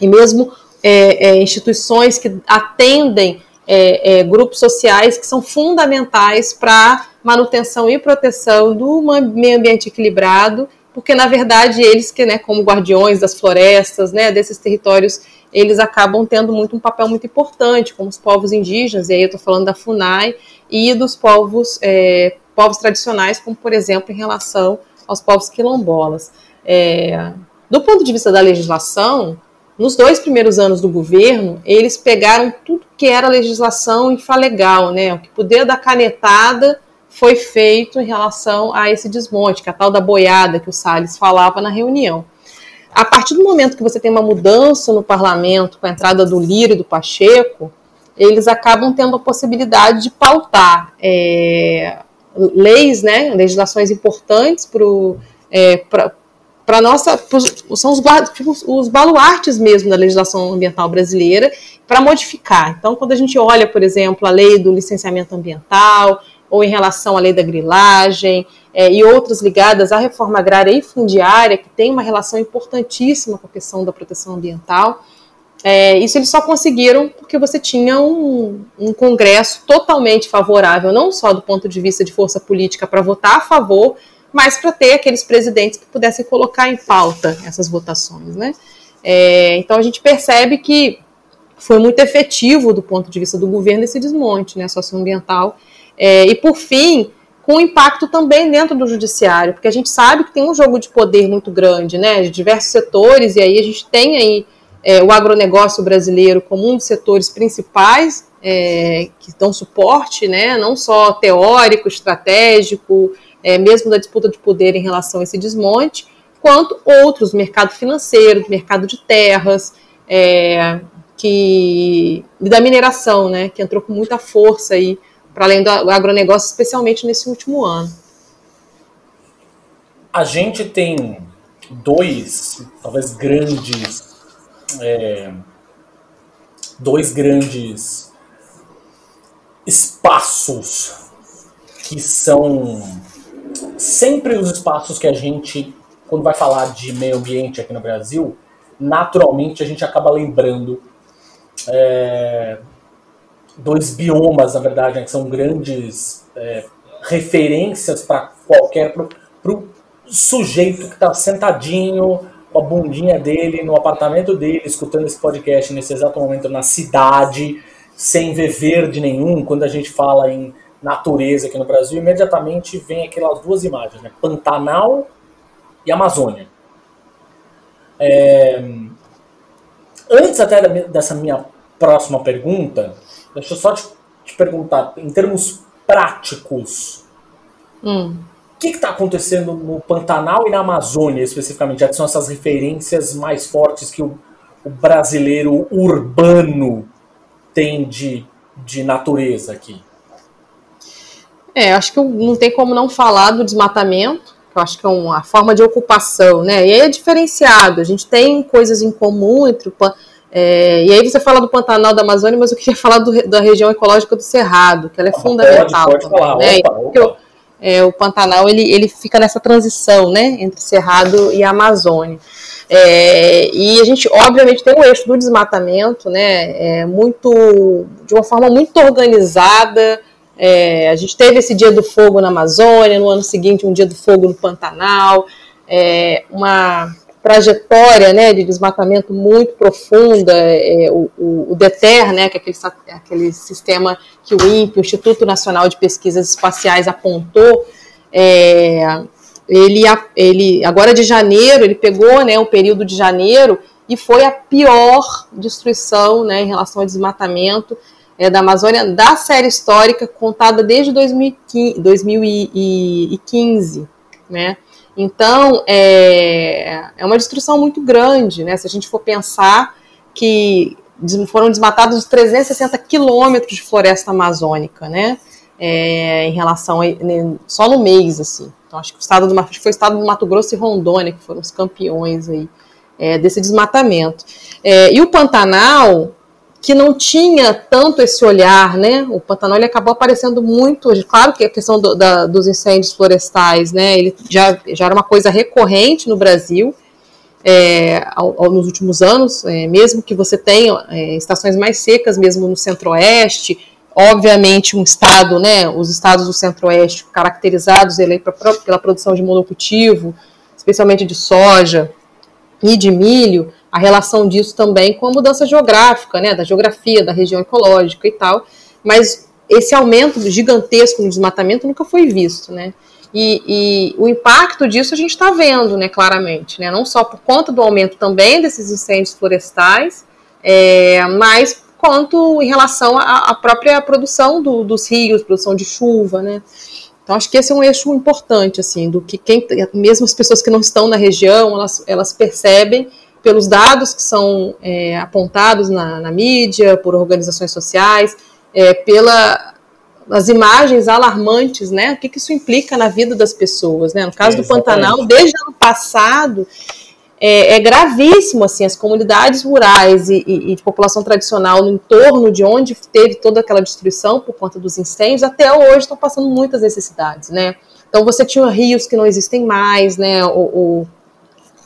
e mesmo é, é instituições que atendem é, é, grupos sociais que são fundamentais para manutenção e proteção do meio ambiente equilibrado, porque na verdade eles que, né, como guardiões das florestas, né, desses territórios, eles acabam tendo muito um papel muito importante, como os povos indígenas, e aí eu estou falando da Funai e dos povos é, povos tradicionais, como por exemplo em relação aos povos quilombolas. É, do ponto de vista da legislação, nos dois primeiros anos do governo, eles pegaram tudo que era legislação infalegal, né? O que poder da canetada foi feito em relação a esse desmonte, que é a tal da boiada que o Salles falava na reunião. A partir do momento que você tem uma mudança no parlamento, com a entrada do Lira e do Pacheco, eles acabam tendo a possibilidade de pautar é, leis, né, legislações importantes para é, para nossa são os, tipo, os baluartes mesmo da legislação ambiental brasileira para modificar. Então, quando a gente olha, por exemplo, a lei do licenciamento ambiental ou em relação à lei da grilagem é, e outras ligadas à reforma agrária e fundiária que tem uma relação importantíssima com a questão da proteção ambiental, é, isso eles só conseguiram porque você tinha um, um Congresso totalmente favorável, não só do ponto de vista de força política para votar a favor, mas para ter aqueles presidentes que pudessem colocar em pauta essas votações, né? É, então a gente percebe que foi muito efetivo do ponto de vista do governo esse desmonte, né, socioambiental. É, e por fim, com impacto também dentro do judiciário, porque a gente sabe que tem um jogo de poder muito grande, né, de diversos setores, e aí a gente tem aí é, o agronegócio brasileiro como um dos setores principais é, que dão suporte, né, não só teórico, estratégico, é, mesmo da disputa de poder em relação a esse desmonte, quanto outros, mercado financeiro, mercado de terras, é, que da mineração, né, que entrou com muita força aí para além do agronegócio, especialmente nesse último ano. A gente tem dois, talvez grandes, é, dois grandes espaços que são sempre os espaços que a gente, quando vai falar de meio ambiente aqui no Brasil, naturalmente a gente acaba lembrando é, dois biomas, na verdade, né, que são grandes é, referências para qualquer. para o sujeito que está sentadinho com a bundinha dele no apartamento dele, escutando esse podcast nesse exato momento na cidade, sem ver verde nenhum, quando a gente fala em natureza aqui no Brasil, imediatamente vem aquelas duas imagens, né? Pantanal e Amazônia. É... Antes até dessa minha próxima pergunta, deixa eu só te, te perguntar, em termos práticos, hum. o que está acontecendo no Pantanal e na Amazônia especificamente? Já que são essas referências mais fortes que o, o brasileiro urbano tem de, de natureza aqui. É, acho que não tem como não falar do desmatamento, que eu acho que é uma forma de ocupação, né? E aí é diferenciado, a gente tem coisas em comum entre o é, e aí você fala do Pantanal da Amazônia, mas eu queria falar do, da região ecológica do Cerrado, que ela é fundamental. Pode, pode também, falar, né? opa, opa. é, o Pantanal ele, ele fica nessa transição, né, entre Cerrado e Amazônia. É, e a gente, obviamente, tem o eixo do desmatamento, né, é, muito, de uma forma muito organizada. É, a gente teve esse dia do fogo na Amazônia, no ano seguinte um dia do fogo no Pantanal, é, uma trajetória né, de desmatamento muito profunda, é, o, o, o, DETER, né, que é aquele, aquele sistema que o INPE, o Instituto Nacional de Pesquisas Espaciais, apontou, é, ele, ele, agora de janeiro, ele pegou né, o período de janeiro e foi a pior destruição né, em relação ao desmatamento é, da Amazônia da série histórica contada desde 2015, 2015 né? Então, é, é uma destruição muito grande, né? Se a gente for pensar que foram desmatados 360 quilômetros de floresta amazônica, né? É, em relação a, né, só no mês, assim. Então, acho que o estado do, foi o estado do Mato Grosso e Rondônia que foram os campeões aí é, desse desmatamento. É, e o Pantanal, que não tinha tanto esse olhar, né? O Pantanal ele acabou aparecendo muito, claro que a questão do, da, dos incêndios florestais, né? Ele já, já era uma coisa recorrente no Brasil é, ao, ao, nos últimos anos, é, mesmo que você tenha é, estações mais secas, mesmo no Centro-Oeste, obviamente um estado, né? Os estados do Centro-Oeste caracterizados ele, pra, pela produção de monocultivo, especialmente de soja e de milho, a relação disso também com a mudança geográfica, né, da geografia, da região ecológica e tal, mas esse aumento gigantesco no desmatamento nunca foi visto, né, e, e o impacto disso a gente está vendo, né, claramente, né, não só por conta do aumento também desses incêndios florestais, é, mas quanto em relação à, à própria produção do, dos rios, produção de chuva, né, então acho que esse é um eixo importante, assim, do que quem, mesmo as pessoas que não estão na região, elas, elas percebem pelos dados que são é, apontados na, na, mídia, por organizações sociais, é, pela as imagens alarmantes, né? O que, que, isso implica na vida das pessoas, né? No caso é, do Pantanal, desde ano passado, é, é, gravíssimo, assim, as comunidades rurais e, e, e, de população tradicional no entorno de onde teve toda aquela destruição por conta dos incêndios, até hoje estão passando muitas necessidades, né? Então você tinha rios que não existem mais, né? O, o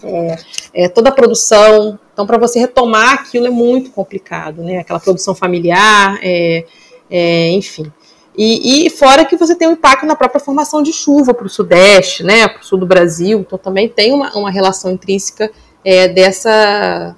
é, é, toda a produção. Então, para você retomar aquilo é muito complicado, né? Aquela produção familiar, é, é enfim. E, e, fora que você tem um impacto na própria formação de chuva para o Sudeste, né? Para o Sul do Brasil. Então, também tem uma, uma relação intrínseca é, dessa,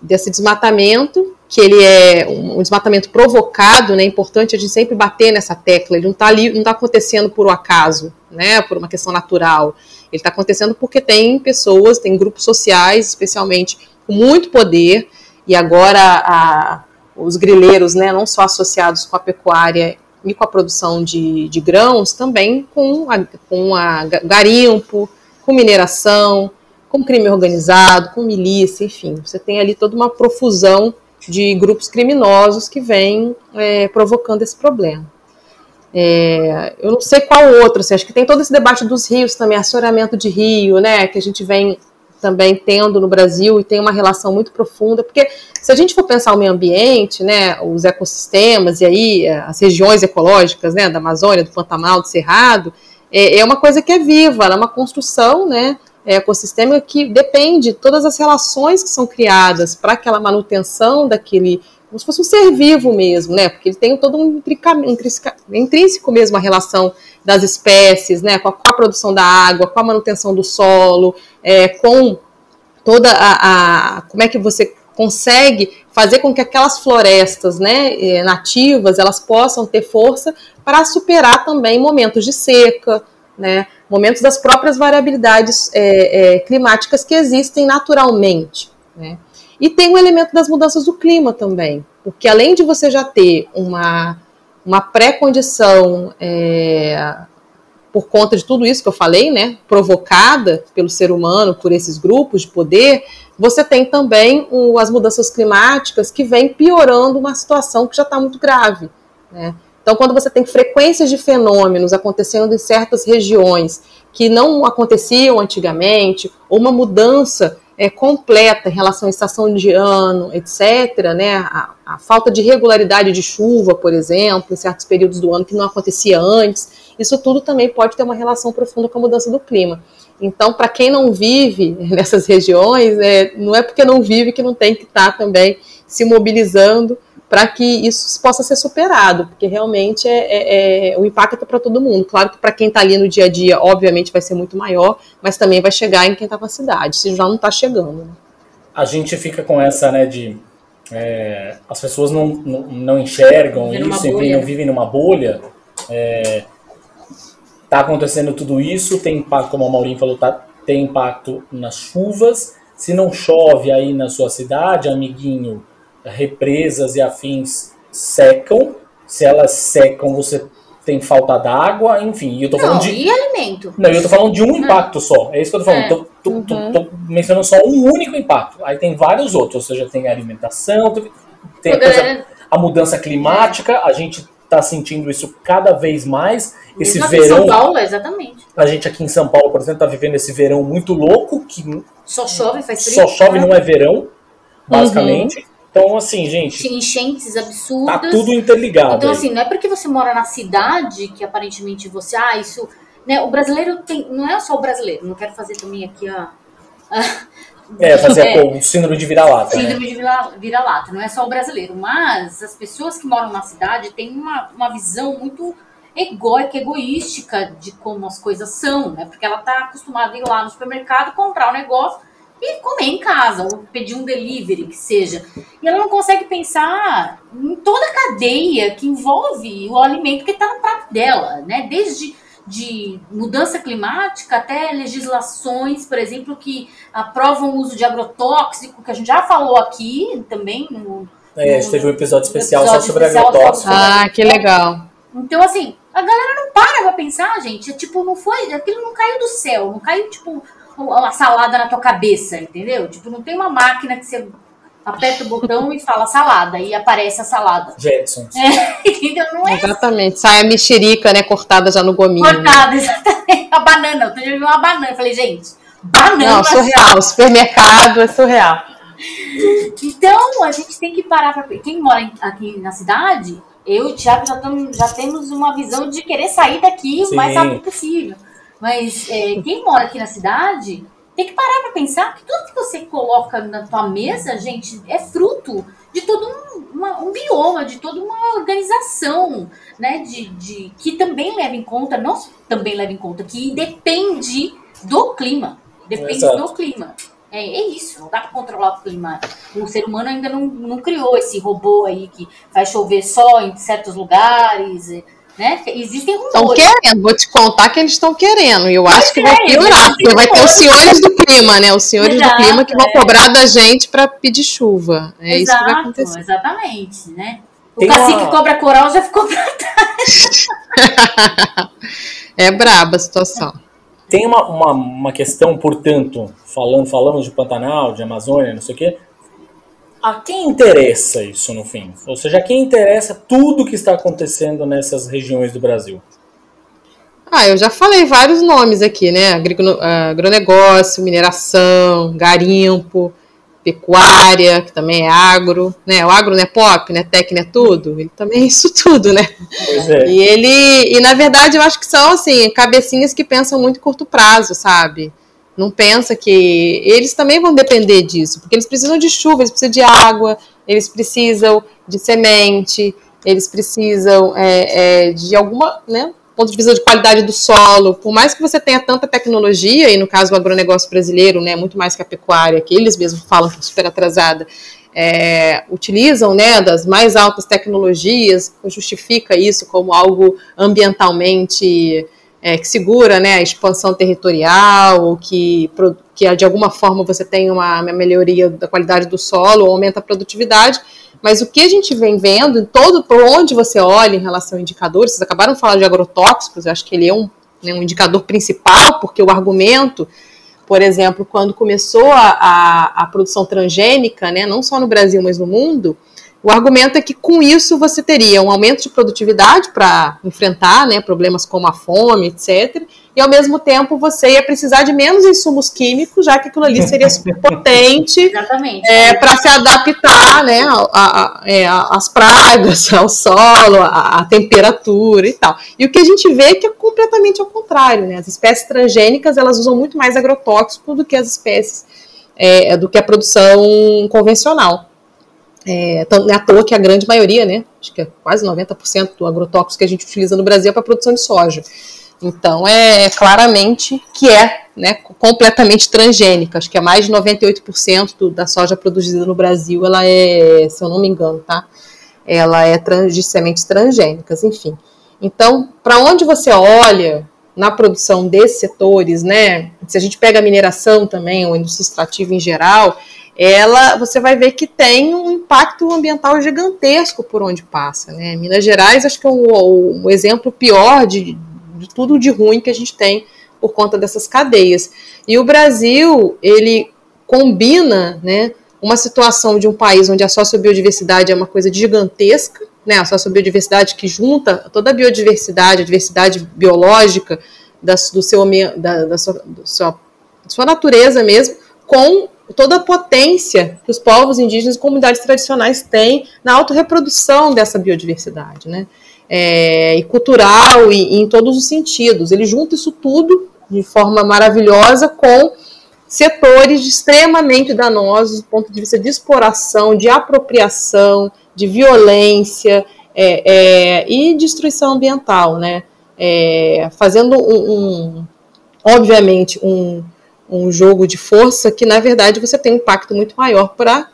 desse desmatamento, que ele é um, desmatamento provocado, né? É importante a gente sempre bater nessa tecla. Ele não está ali, não está acontecendo por um acaso, né? Por uma questão natural ele está acontecendo porque tem pessoas, tem grupos sociais, especialmente, com muito poder, e agora a, os grileiros, né, não só associados com a pecuária e com a produção de, de grãos, também com a, com a garimpo, com mineração, com crime organizado, com milícia, enfim. Você tem ali toda uma profusão de grupos criminosos que vêm é, provocando esse problema. É, eu não sei qual outro, assim, acho que tem todo esse debate dos rios também, assoreamento de rio, né, que a gente vem também tendo no Brasil e tem uma relação muito profunda, porque se a gente for pensar o meio ambiente, né, os ecossistemas e aí é, as regiões ecológicas, né, da Amazônia, do Pantanal, do Cerrado, é, é uma coisa que é viva, é uma construção, né, ecossistema que depende de todas as relações que são criadas para aquela manutenção daquele como se fosse um ser vivo mesmo, né? Porque ele tem todo um intrínseco mesmo a relação das espécies, né? Com a, com a, produção da água, com a manutenção do solo, é, com toda a, a, como é que você consegue fazer com que aquelas florestas, né, é, nativas, elas possam ter força para superar também momentos de seca, né? Momentos das próprias variabilidades é, é, climáticas que existem naturalmente, né? E tem o elemento das mudanças do clima também, porque além de você já ter uma, uma pré-condição é, por conta de tudo isso que eu falei, né, provocada pelo ser humano, por esses grupos de poder, você tem também o, as mudanças climáticas que vêm piorando uma situação que já está muito grave. Né? Então, quando você tem frequências de fenômenos acontecendo em certas regiões que não aconteciam antigamente, ou uma mudança é, completa em relação à estação de ano, etc., né, a, a, falta de regularidade de chuva, por exemplo, em certos períodos do ano que não acontecia antes, isso tudo também pode ter uma relação profunda com a mudança do clima. Então, para quem não vive nessas regiões, é, não é porque não vive que não tem que estar tá também se mobilizando para que isso possa ser superado, porque realmente é, é, é o impacto para todo mundo. Claro que para quem está ali no dia a dia, obviamente vai ser muito maior, mas também vai chegar em quem está na cidade, se já não está chegando. Né? A gente fica com essa, né, de é, as pessoas não, não, não enxergam Vive isso, enfim, não vivem numa bolha. É, tá acontecendo tudo isso, tem impacto, como a Maurinho falou, tá, tem impacto nas chuvas. Se não chove aí na sua cidade, amiguinho, represas e afins secam. Se elas secam, você tem falta d'água, enfim. Eu tô não, falando de. E alimento? Não, eu tô falando de um impacto só. É isso que eu tô falando. É. Tô, tô, uhum. tô, tô, mencionando só um único impacto. Aí tem vários outros, ou seja, tem a alimentação, tem a, coisa, a mudança climática, a gente tá sentindo isso cada vez mais. Esse Mesmo verão. Em São Paulo, exatamente. A gente aqui em São Paulo, por exemplo, tá vivendo esse verão muito louco que. Só chove, faz frio. Só chove, não é verão, basicamente. Uhum. Então, assim, gente. Enchentes absurdas. Tá tudo interligado. Então, aí. assim, não é porque você mora na cidade que aparentemente você. Ah, isso. Né, o brasileiro tem. Não é só o brasileiro, não quero fazer também aqui a. é, fazer é, o síndrome de vira-lata. Né? Síndrome né? de vira-lata, não é só o brasileiro. Mas as pessoas que moram na cidade têm uma, uma visão muito egóica, egoística de como as coisas são, né? Porque ela tá acostumada a ir lá no supermercado, comprar o um negócio e comer em casa, ou pedir um delivery, que seja. E ela não consegue pensar em toda a cadeia que envolve o alimento que está no prato dela, né? Desde de mudança climática até legislações, por exemplo, que aprovam o uso de agrotóxico, que a gente já falou aqui também. No, é, a gente teve um episódio especial episódio só sobre especial agrotóxico. Ah, que legal. Então, assim, a galera não para pra pensar, gente. É, tipo, não foi. Aquilo não caiu do céu, não caiu, tipo, uma salada na tua cabeça, entendeu? Tipo, não tem uma máquina que você aperta o botão e fala salada e aparece a salada. Jetsons. É, entendeu? Não é Exatamente. Sai a mexerica, né, cortada já no gominho. Cortada, exatamente. A banana. Eu vi uma banana. Eu falei, gente, banana. Não, surreal. O supermercado é surreal. Então, a gente tem que parar para Quem mora aqui na cidade, eu e o Thiago já, tamo, já temos uma visão de querer sair daqui Sim. o mais rápido possível. Mas é, quem mora aqui na cidade tem que parar para pensar que tudo que você coloca na tua mesa, gente, é fruto de todo um, uma, um bioma, de toda uma organização, né? De, de, que também leva em conta, não também leva em conta, que depende do clima. Depende do clima. É, é, isso, não dá para controlar o clima. O ser humano ainda não, não criou esse robô aí que faz chover só em certos lugares. Né? Existem rumores. Estão querendo, vou te contar que eles estão querendo. E eu acho que vai piorar, porque vai ter os senhores do clima, né? Os senhores Exato, do clima que vão é. cobrar da gente para pedir chuva. É Exato, isso que vai acontecer. Exatamente, né? O Tem cacique uma... cobra coral já ficou pra trás. é braba a situação. Tem uma, uma, uma questão, portanto, falando, falamos de Pantanal, de Amazônia, não sei o quê, a quem interessa isso no fim? Ou seja, a quem interessa tudo que está acontecendo nessas regiões do Brasil? Ah, eu já falei vários nomes aqui, né? Agronegócio, mineração, garimpo, pecuária, que também é agro, né? O agro não é pop, né? Tech não é tudo. Ele também é isso tudo, né? Pois é. E ele, e na verdade eu acho que são assim cabecinhas que pensam muito curto prazo, sabe? Não pensa que eles também vão depender disso, porque eles precisam de chuva, eles precisam de água, eles precisam de semente, eles precisam é, é, de alguma, né, ponto de vista de qualidade do solo. Por mais que você tenha tanta tecnologia, e no caso do agronegócio brasileiro, né, muito mais que a pecuária, que eles mesmos falam que é super atrasada, é, utilizam né, das mais altas tecnologias, justifica isso como algo ambientalmente é, que segura né, a expansão territorial, ou que, que de alguma forma você tem uma, melhoria da qualidade do solo, ou aumenta a produtividade. Mas o que a gente vem vendo, em todo por onde você olha em relação a indicadores, vocês acabaram de falar de agrotóxicos, eu acho que ele é um, né, um indicador principal, porque o argumento, por exemplo, quando começou a, a, a produção transgênica, né, não só no Brasil, mas no mundo, o argumento é que com isso você teria um aumento de produtividade para enfrentar né, problemas como a fome, etc. e ao mesmo tempo você ia precisar de menos insumos químicos, já que aquilo ali seria super potente é, para se adaptar né, é, às pragas, ao solo, à, temperatura e tal. E o que a gente vê é que é completamente ao contrário. Né? As espécies transgênicas elas usam muito mais agrotóxico do que as espécies é, do que a produção convencional. É, não é à toa que a grande maioria, né, acho que é quase 90% do agrotóxico que a gente utiliza no Brasil é para produção de soja. Então, é claramente que é né, completamente transgênica. Acho que é mais de 98% do, da soja produzida no Brasil, ela é, se eu não me engano, tá? Ela é trans, de sementes transgênicas, enfim. Então, para onde você olha na produção desses setores, né? Se a gente pega a mineração também, ou indústria extrativa em geral, ela você vai ver que tem um impacto ambiental gigantesco por onde passa. Né? Minas Gerais, acho que é o, o exemplo pior de, de tudo de ruim que a gente tem por conta dessas cadeias. E o Brasil, ele combina né, uma situação de um país onde a sociobiodiversidade é uma coisa gigantesca, né, a sociobiodiversidade que junta toda a biodiversidade, a diversidade biológica da, do seu, da, da, sua, da sua, sua natureza mesmo, com toda a potência que os povos indígenas e comunidades tradicionais têm na autorreprodução dessa biodiversidade, né? É, e cultural e, e, em todos os sentidos. Ele junta isso tudo de forma maravilhosa com setores extremamente danosos do ponto de vista de exploração, de apropriação, de violência é, é, e destruição ambiental, né? É, fazendo um, um, obviamente um, um jogo de força que, na verdade, você tem um impacto muito maior para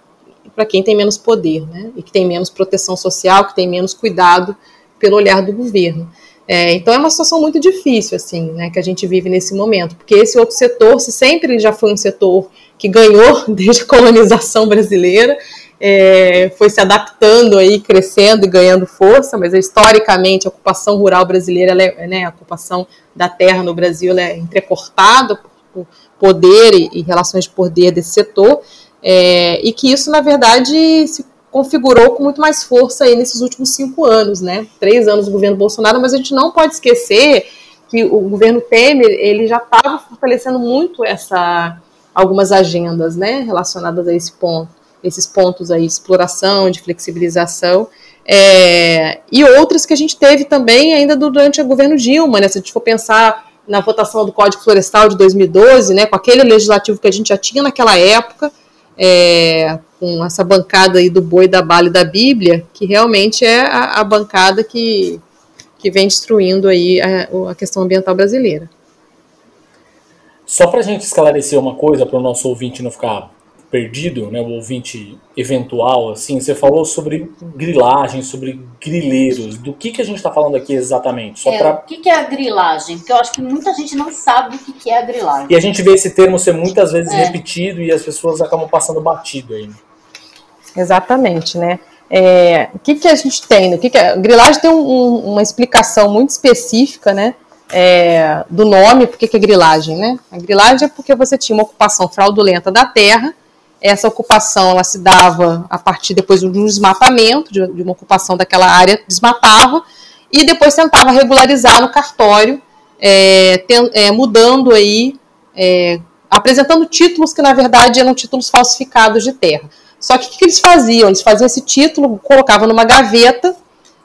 quem tem menos poder, né? E que tem menos proteção social, que tem menos cuidado pelo olhar do governo. É, então é uma situação muito difícil, assim, né, que a gente vive nesse momento, porque esse outro setor, se sempre ele já foi um setor que ganhou desde a colonização brasileira, é, foi se adaptando aí, crescendo e ganhando força, mas historicamente a ocupação rural brasileira, é, né, a ocupação da terra no Brasil é entrecortada por, por poder e, e, relações de poder desse setor, é, e que isso, na verdade, se configurou com muito mais força aí nesses últimos cinco anos, né? Três anos do governo Bolsonaro, mas a gente não pode esquecer que o governo Temer ele já estava fortalecendo muito essa algumas agendas, né, relacionadas a esse ponto, esses pontos aí, exploração, de flexibilização, é, e outras que a gente teve também ainda durante o governo Dilma, né? Se a gente for pensar na votação do Código Florestal de 2012, né, com aquele legislativo que a gente já tinha naquela época, é, com essa bancada aí do boi, da bala e da Bíblia, que realmente é a, a bancada que, que vem destruindo aí a, a questão ambiental brasileira. Só para a gente esclarecer uma coisa, para o nosso ouvinte não ficar perdido, né, o ouvinte eventual, assim, você falou sobre grilagem, sobre grileiros. Do que, que a gente está falando aqui exatamente? Só é, pra... O que, que é a grilagem? Porque eu acho que muita gente não sabe o que, que é a grilagem. E a gente vê esse termo ser muitas vezes é. repetido e as pessoas acabam passando batido aí. Exatamente, né? É, o que, que a gente tem? O que, que é? Grilagem tem um, um, uma explicação muito específica, né? É, do nome, por que, que é grilagem, né? A grilagem é porque você tinha uma ocupação fraudulenta da terra essa ocupação ela se dava a partir depois de um desmatamento, de, de uma ocupação daquela área, desmatava e depois tentava regularizar no cartório, é, tem, é, mudando aí, é, apresentando títulos que na verdade eram títulos falsificados de terra. Só que o que eles faziam? Eles faziam esse título, colocavam numa gaveta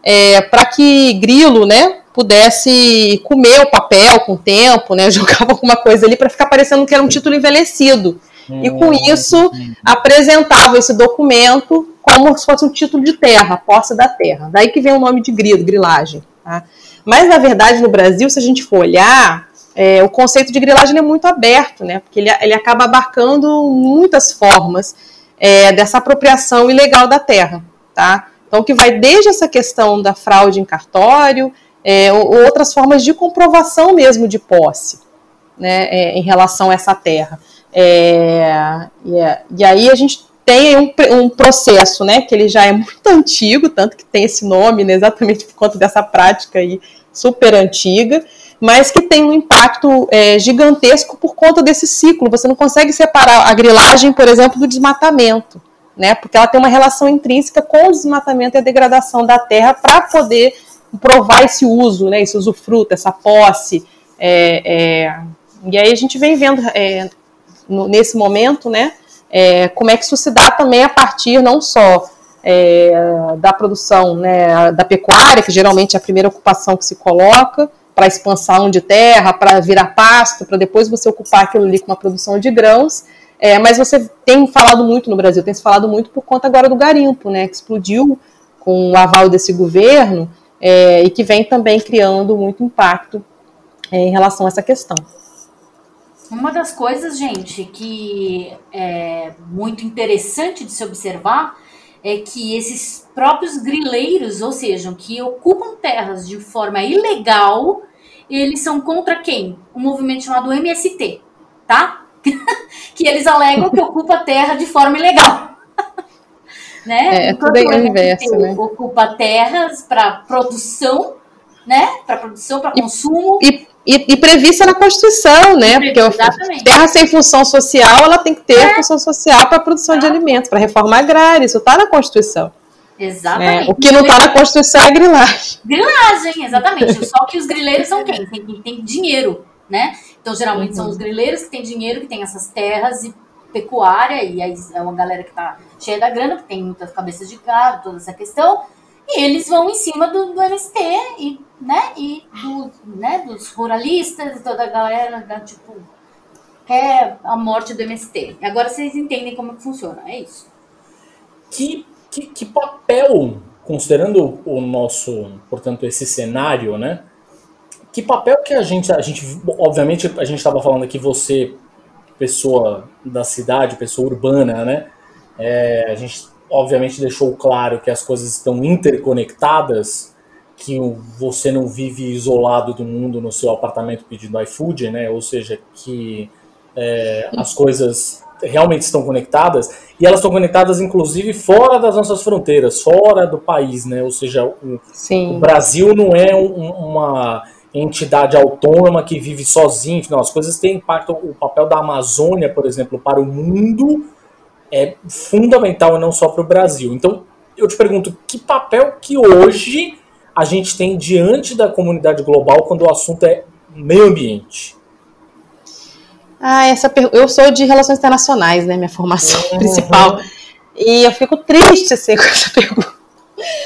é, para que grilo, né, pudesse comer o papel com o tempo, né, jogava alguma coisa ali para ficar parecendo que era um título envelhecido e com hum. isso apresentava esse documento como se fosse um título de terra, posse da terra. Daí que vem o nome de grilo, grilagem. Tá? Mas na verdade no Brasil, se a gente for olhar, é, o conceito de grilagem é muito aberto, né? Porque ele, ele acaba abarcando muitas formas é, dessa apropriação ilegal da terra, tá? Então que vai desde essa questão da fraude em cartório, é, ou, outras formas de comprovação mesmo de posse, né? É, em relação a essa terra. É, é, e aí a gente tem um, um, processo, né, que ele já é muito antigo, tanto que tem esse nome, né, exatamente por conta dessa prática aí super antiga, mas que tem um impacto é, gigantesco por conta desse ciclo. Você não consegue separar a grilagem, por exemplo, do desmatamento, né, porque ela tem uma relação intrínseca com o desmatamento e a degradação da terra para poder provar esse uso, né, esse usufruto, essa posse, É, é, e aí a gente vem vendo é, no, nesse momento, né, é, como é que isso se dá também a partir não só é, da produção né, da pecuária, que geralmente é a primeira ocupação que se coloca, para expansão de terra, para virar pasto, para depois você ocupar aquilo ali com uma produção de grãos. É, mas você tem falado muito no Brasil, tem se falado muito por conta agora do garimpo, né, que explodiu com o aval desse governo é, e que vem também criando muito impacto é, em relação a essa questão. Uma das coisas, gente, que é muito interessante de se observar é que esses próprios grileiros, ou seja, que ocupam terras de forma ilegal, eles são contra quem? Um movimento chamado MST, tá? que eles alegam que ocupa terra de forma ilegal. né? É, é tudo o inverso, né? Ocupa terras para produção, né? Para produção, para consumo. E, e, e, prevista na Constituição, né? Porque Exatamente. terra sem função social, ela tem que ter é. função social para a produção ah. de alimentos, para reforma agrária, isso está na Constituição. Exatamente. É, o que não está na Constituição é grilagem. Grilagem, exatamente. Só que os grileiros são quem? Tem, tem dinheiro, né? Então, geralmente uhum. são os grileiros que têm dinheiro, que têm essas terras e pecuária, e aí é uma galera que está cheia da grana, que tem muitas cabeças de gado, toda essa questão, e eles vão em cima do, do MST e, né, e do, né, dos ruralistas toda a galera, né, tipo, quer a morte do MST. Agora vocês entendem como que funciona, é isso. Que, que, que papel, considerando o nosso, portanto, esse cenário, né, que papel que a gente, a gente, obviamente, a gente estava falando aqui, você, pessoa da cidade, pessoa urbana, né? É, a gente, obviamente, deixou claro que as coisas estão interconectadas, que você não vive isolado do mundo no seu apartamento pedindo iFood, né? Ou seja, que é, as coisas realmente estão conectadas e elas estão conectadas inclusive fora das nossas fronteiras, fora do país, né? Ou seja, o, o Brasil não é um, uma entidade autônoma que vive sozinho, não, as coisas têm impacto. O papel da Amazônia, por exemplo, para o mundo é fundamental e não só para o Brasil. Então, eu te pergunto, que papel que hoje a gente tem diante da comunidade global quando o assunto é meio ambiente? Ah, essa per... eu sou de relações internacionais, né, minha formação uhum. principal. E eu fico triste assim, com essa pergunta.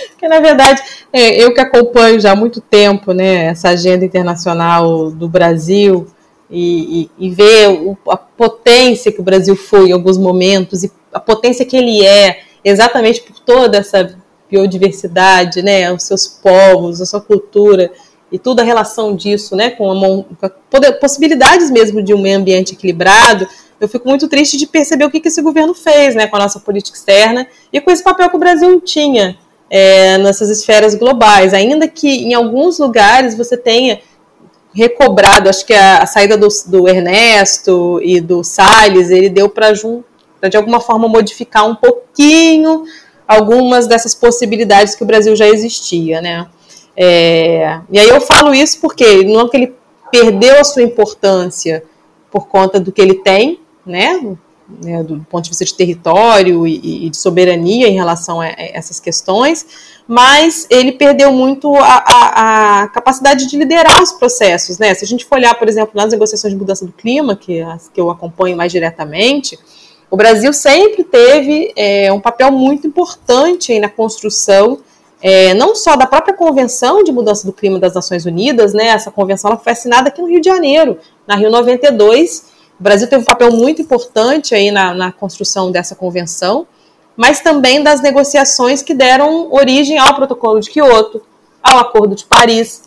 Porque, na verdade, é, eu que acompanho já há muito tempo né, essa agenda internacional do Brasil e, e, e ver o, a potência que o Brasil foi em alguns momentos e a potência que ele é, exatamente por toda essa biodiversidade, né, os seus povos, a sua cultura e toda a relação disso, né, com, a, com a possibilidades mesmo de um meio ambiente equilibrado, eu fico muito triste de perceber o que, que esse governo fez, né, com a nossa política externa e com esse papel que o Brasil tinha é, nessas esferas globais, ainda que em alguns lugares você tenha recobrado, acho que a, a saída do, do, Ernesto e do Salles, ele deu para de alguma forma modificar um pouquinho algumas dessas possibilidades que o Brasil já existia, né? É, e aí eu falo isso porque não é que ele perdeu a sua importância por conta do que ele tem, né? Né, do ponto de vista de território e, e, de soberania em relação a, essas questões, mas ele perdeu muito a, a, a, capacidade de liderar os processos. Né? Se a gente for olhar, por exemplo, nas negociações de mudança do clima, que, as, que eu acompanho mais diretamente, o Brasil sempre teve é, um papel muito importante na construção é, não só da própria Convenção de Mudança do Clima das Nações Unidas, né, essa convenção ela foi assinada aqui no Rio de Janeiro, na Rio 92, o Brasil teve um papel muito importante aí na, na construção dessa convenção, mas também das negociações que deram origem ao Protocolo de Quioto, ao Acordo de Paris.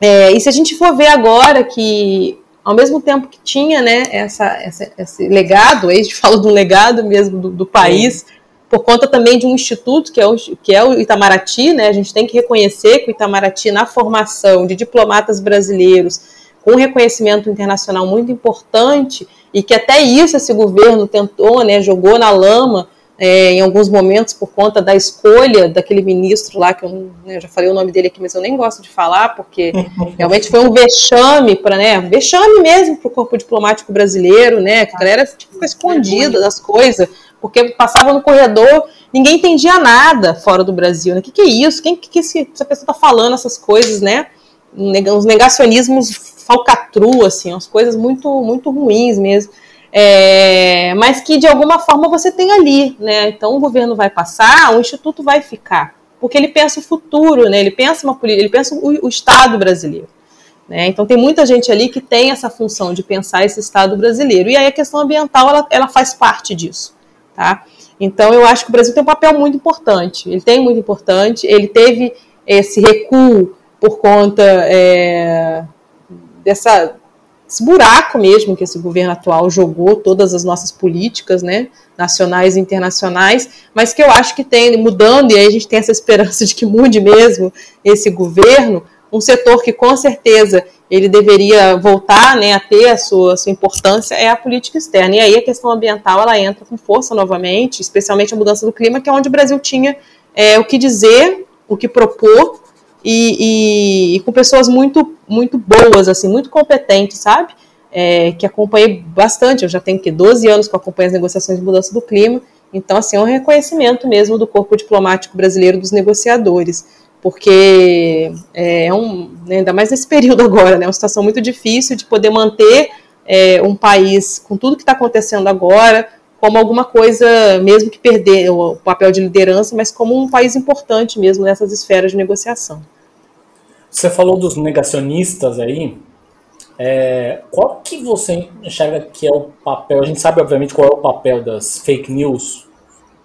É, e se a gente for ver agora que, ao mesmo tempo que tinha né, essa, essa esse legado, a gente fala de um legado mesmo do, do país, por conta também de um instituto que é o, que é o Itamaraty, né, a gente tem que reconhecer que o Itamaraty, na formação de diplomatas brasileiros, com um reconhecimento internacional muito importante e que até isso esse governo tentou, né, jogou na lama é, em alguns momentos por conta da escolha daquele ministro lá, que eu, né, eu, já falei o nome dele aqui, mas eu nem gosto de falar, porque realmente foi um vexame, para né, vexame mesmo para o corpo diplomático brasileiro, né, que a galera tipo, ficou escondida das coisas, porque passava no corredor, ninguém entendia nada fora do Brasil, né, o que, que é isso, quem que, que esse, essa pessoa está falando essas coisas, né, uns negacionismos falcatrua, assim, umas coisas muito, muito ruins mesmo. É, mas que de alguma forma você tem ali, né? Então o governo vai passar, o instituto vai ficar, porque ele pensa o futuro, né? Ele pensa uma ele pensa o, o Estado brasileiro. Né? Então tem muita gente ali que tem essa função de pensar esse Estado brasileiro. E aí a questão ambiental ela, ela faz parte disso. Tá? Então eu acho que o Brasil tem um papel muito importante. Ele tem muito importante. Ele teve esse recuo por conta é, dessa buraco mesmo que esse governo atual jogou todas as nossas políticas, né, nacionais e internacionais, mas que eu acho que tem mudando e aí a gente tem essa esperança de que mude mesmo esse governo, um setor que com certeza ele deveria voltar, né, a ter a sua, a sua importância é a política externa. E aí a questão ambiental ela entra com força novamente, especialmente a mudança do clima, que é onde o Brasil tinha é, o que dizer, o que propor e, e, e, com pessoas muito, muito boas, assim, muito competentes, sabe? É, que acompanhei bastante, eu já tenho que 12 anos que acompanho as negociações de mudança do clima, então, assim, é um reconhecimento mesmo do corpo diplomático brasileiro dos negociadores, porque é um, né, ainda mais nesse período agora, né, é uma situação muito difícil de poder manter é, um país com tudo que está acontecendo agora, como alguma coisa, mesmo que perder o papel de liderança, mas como um país importante mesmo nessas esferas de negociação. Você falou dos negacionistas aí. É, qual que você enxerga que é o papel? A gente sabe, obviamente, qual é o papel das fake news,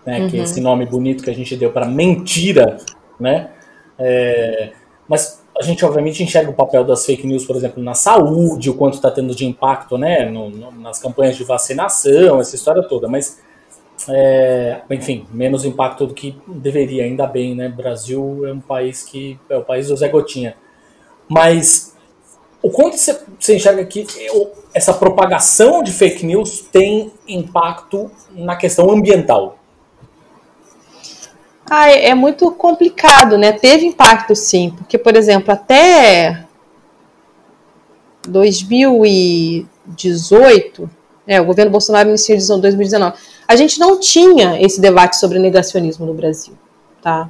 né, uhum. que é esse nome bonito que a gente deu para mentira, né? É, mas a gente, obviamente, enxerga o papel das fake news, por exemplo, na saúde, o quanto está tendo de impacto né, no, no, nas campanhas de vacinação, essa história toda. Mas, é, enfim, menos impacto do que deveria, ainda bem, né? Brasil é um país que é o país do Zé Gotinha. Mas o quanto você, você enxerga que essa propagação de fake news tem impacto na questão ambiental? Ah, é, é muito complicado, né? Teve impacto sim, porque, por exemplo, até 2018, é, o governo Bolsonaro iniciou em 2019, a gente não tinha esse debate sobre negacionismo no Brasil, tá?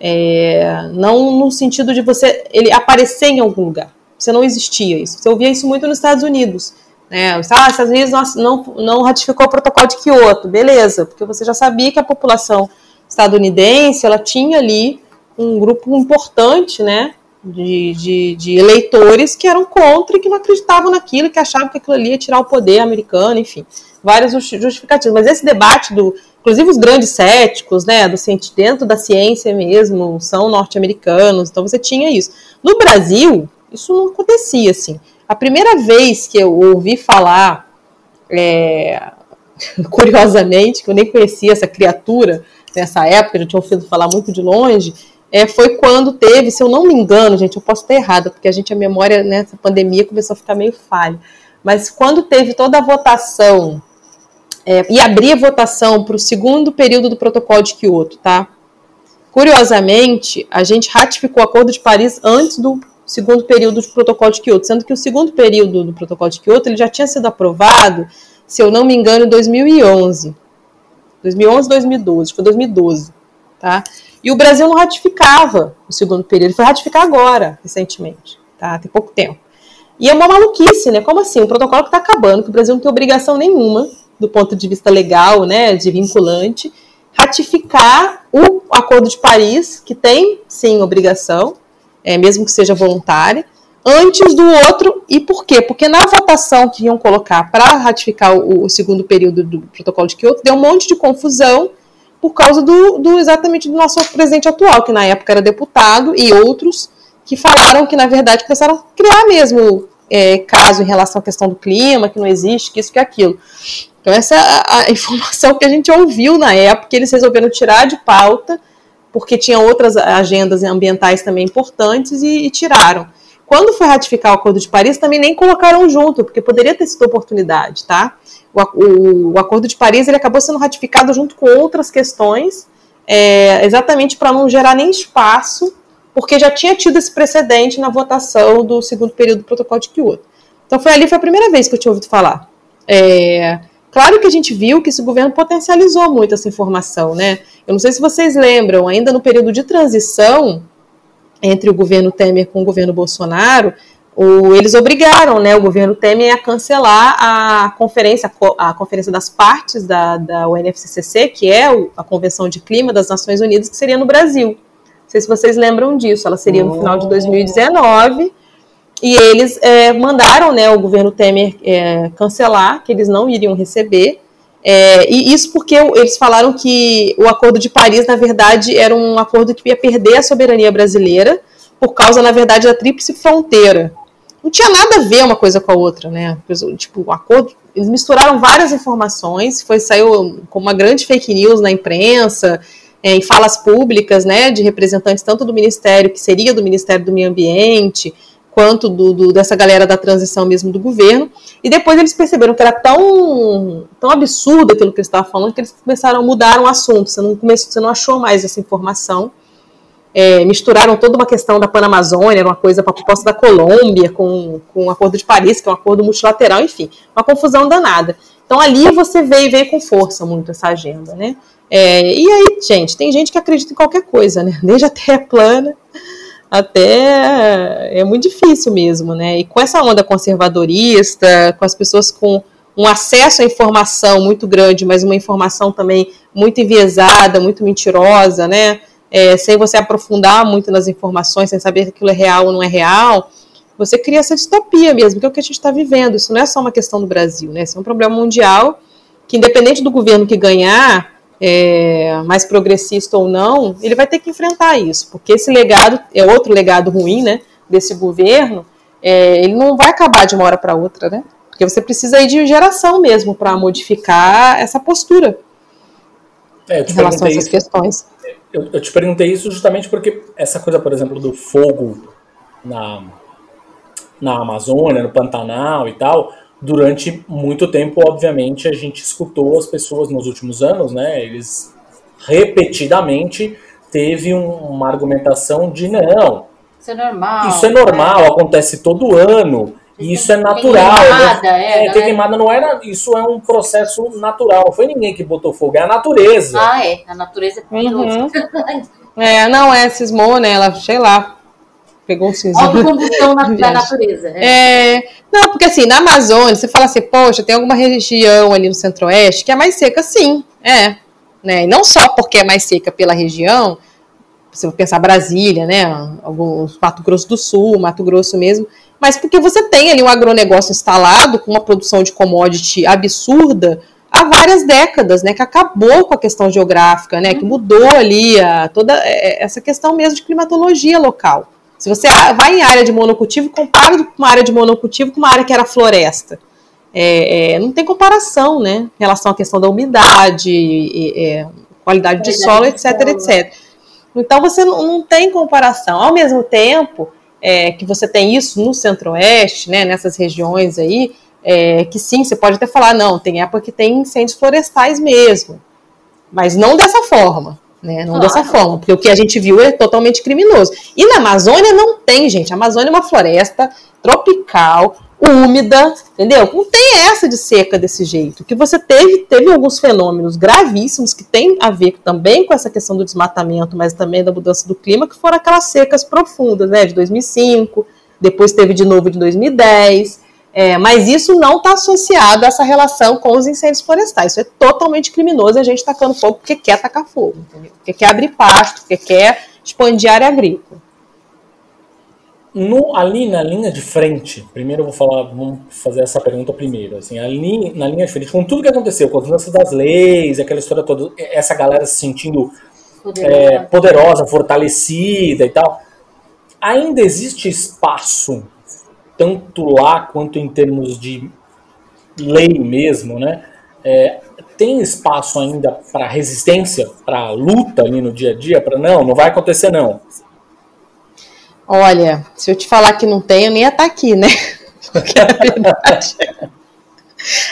É, não no sentido de você ele aparecer em algum lugar. Você não existia isso. Você ouvia isso muito nos Estados Unidos. Né? Ah, os Estados Unidos não, não, ratificou o protocolo de Kyoto, beleza, porque você já sabia que a população estadunidense ela tinha ali um grupo importante, né, de, de, de, eleitores que eram contra e que não acreditavam naquilo, que achavam que aquilo ali ia tirar o poder americano, enfim, várias justificativas. Mas esse debate do, inclusive os grandes céticos, né, do dentro da ciência mesmo, são norte-americanos, então você tinha isso. No Brasil, isso não acontecia assim. A primeira vez que eu ouvi falar, é, curiosamente, que eu nem conhecia essa criatura nessa época, já tinha ouvido falar muito de longe, é, foi quando teve, se eu não me engano, gente, eu posso estar errada, porque a gente, a memória nessa pandemia começou a ficar meio falha, mas quando teve toda a votação, é, e abrir a votação para o segundo período do protocolo de Kyoto, tá? Curiosamente, a gente ratificou o Acordo de Paris antes do segundo período do protocolo de Kyoto, sendo que o segundo período do protocolo de Kyoto ele já tinha sido aprovado, se eu não me engano, em 2011. 2011, 2012, foi 2012, tá? E o Brasil não ratificava o segundo período, foi ratificar agora, recentemente, tá? Tem pouco tempo. E é uma maluquice, né? Como assim? Um protocolo que está acabando, que o Brasil não tem obrigação nenhuma, do ponto de vista legal, né, de vinculante, ratificar o Acordo de Paris, que tem, sim, obrigação, é, mesmo que seja voluntária, antes do outro. E por quê? Porque na votação que iam colocar para ratificar o, o, segundo período do protocolo de Kyoto, deu um monte de confusão por causa do, do, exatamente do nosso presidente atual, que na época era deputado, e outros que falaram que, na verdade, começaram a criar mesmo é, caso em relação à questão do clima, que não existe, que isso, que aquilo. Então, essa é a, informação que a gente ouviu na época, eles resolveram tirar de pauta, porque tinha outras agendas ambientais também importantes, e, e tiraram. Quando foi ratificar o Acordo de Paris, também nem colocaram junto, porque poderia ter sido oportunidade, tá? O, o, Acordo de Paris ele acabou sendo ratificado junto com outras questões, é, exatamente para não gerar nem espaço, porque já tinha tido esse precedente na votação do segundo período do Protocolo de Kyoto. Então foi ali foi a primeira vez que eu tinha ouvido falar. É, claro que a gente viu que esse governo potencializou muito essa informação, né? Eu não sei se vocês lembram, ainda no período de transição, entre o governo Temer com o governo Bolsonaro, o, eles obrigaram né, o governo Temer a cancelar a conferência, a conferência das partes da, da UNFCCC, que é a Convenção de Clima das Nações Unidas, que seria no Brasil. Não sei se vocês lembram disso, ela seria no final de 2019. E eles é, mandaram né, o governo Temer é, cancelar, que eles não iriam receber. É, e isso porque eles falaram que o Acordo de Paris, na verdade, era um acordo que ia perder a soberania brasileira, por causa, na verdade, da tríplice fronteira. Não tinha nada a ver uma coisa com a outra, né? Tipo, o acordo. Eles misturaram várias informações, foi saiu com uma grande fake news na imprensa, é, em falas públicas, né, de representantes tanto do Ministério, que seria do Ministério do Meio Ambiente, quanto do, do, dessa galera da transição mesmo do governo. E depois eles perceberam que era tão, tão absurdo aquilo que eles estavam falando que eles começaram a mudar o assunto. Você não, começou, você não achou mais essa informação. É, misturaram toda uma questão da Panamazônia, uma coisa para a proposta da Colômbia, com, com o Acordo de Paris, que é um acordo multilateral, enfim, uma confusão danada. Então ali você veio, veio com força muito essa agenda, né? É, e aí, gente, tem gente que acredita em qualquer coisa, né? Desde a Terra plana até é muito difícil mesmo, né? E com essa onda conservadorista, com as pessoas com um acesso à informação muito grande, mas uma informação também muito enviesada, muito mentirosa, né? É, sem você aprofundar muito nas informações, sem saber que aquilo é real ou não é real, você cria essa distopia mesmo, que é o que a gente está vivendo. Isso não é só uma questão do Brasil, né? Isso é um problema mundial que, independente do governo que ganhar, é, mais progressista ou não, ele vai ter que enfrentar isso, porque esse legado é outro legado ruim, né, desse governo, é, ele não vai acabar de uma hora para outra, né, porque você precisa aí de geração mesmo para modificar essa postura é, em relação a essas isso, questões. Eu, eu, te perguntei isso justamente porque essa coisa, por exemplo, do fogo na, na Amazônia, no Pantanal e tal, durante muito tempo, obviamente, a gente escutou as pessoas nos últimos anos, né? Eles repetidamente teve um, uma argumentação de não. Isso é normal. Isso é normal, é. acontece todo ano. Isso é natural. Tem queimada, é, é, tem queimada não era. Isso é um processo natural. Não foi ninguém que botou fogo, é a natureza. Ah, é. A natureza é uhum. É, não, é, cismou, né? Ela, sei lá, pegou um cinzeiro. Autocombustão na, da natureza. É. é. Não, porque assim, na Amazônia, você fala assim, poxa, tem alguma região ali no centro-oeste que é mais seca, sim, é. Né? E não só porque é mais seca pela região, se você pensar Brasília, né, alguns Mato Grosso do Sul, Mato Grosso mesmo, mas porque você tem ali um agronegócio instalado com uma produção de commodity absurda há várias décadas, né, que acabou com a questão geográfica, né, que mudou ali a, toda é, essa questão mesmo de climatologia local. Se você vai em área de monocultivo, compara uma área de monocultivo com uma área que era floresta. É, é, não tem comparação, né? Em relação à questão da umidade, é, qualidade de solo, etc, etc. Então você não, não, tem comparação. Ao mesmo tempo é, que você tem isso no centro-oeste, né, nessas regiões aí, é, que sim, você pode até falar, não, tem época que tem incêndios florestais mesmo, mas não dessa forma. Né? Não claro. dessa forma, porque o que a gente viu é totalmente criminoso. E na Amazônia não tem, gente. A Amazônia é uma floresta tropical, úmida, entendeu? Não tem essa de seca desse jeito. Que você teve, teve alguns fenômenos gravíssimos que tem a ver também com essa questão do desmatamento, mas também da mudança do clima, que foram aquelas secas profundas, né? De 2005, depois teve de novo de 2010. É, mas isso não está associado a essa relação com os incêndios florestais. Isso é totalmente criminoso a gente tacando fogo porque quer tacar fogo, entendeu? porque quer abrir pasto, porque quer expandir área agrícola. No, ali na linha de frente, primeiro eu vou falar, vamos fazer essa pergunta primeiro. Assim, ali na linha de frente, com tudo que aconteceu, com as mudanças das leis, aquela história toda, essa galera se sentindo poderosa, é, poderosa fortalecida e tal, ainda existe espaço tanto lá quanto em termos de lei mesmo, né? É, tem espaço ainda para resistência, para luta ali no dia a dia, para não, não vai acontecer não. Olha, se eu te falar que não tem, eu nem ia estar tá aqui, né? Porque a verdade,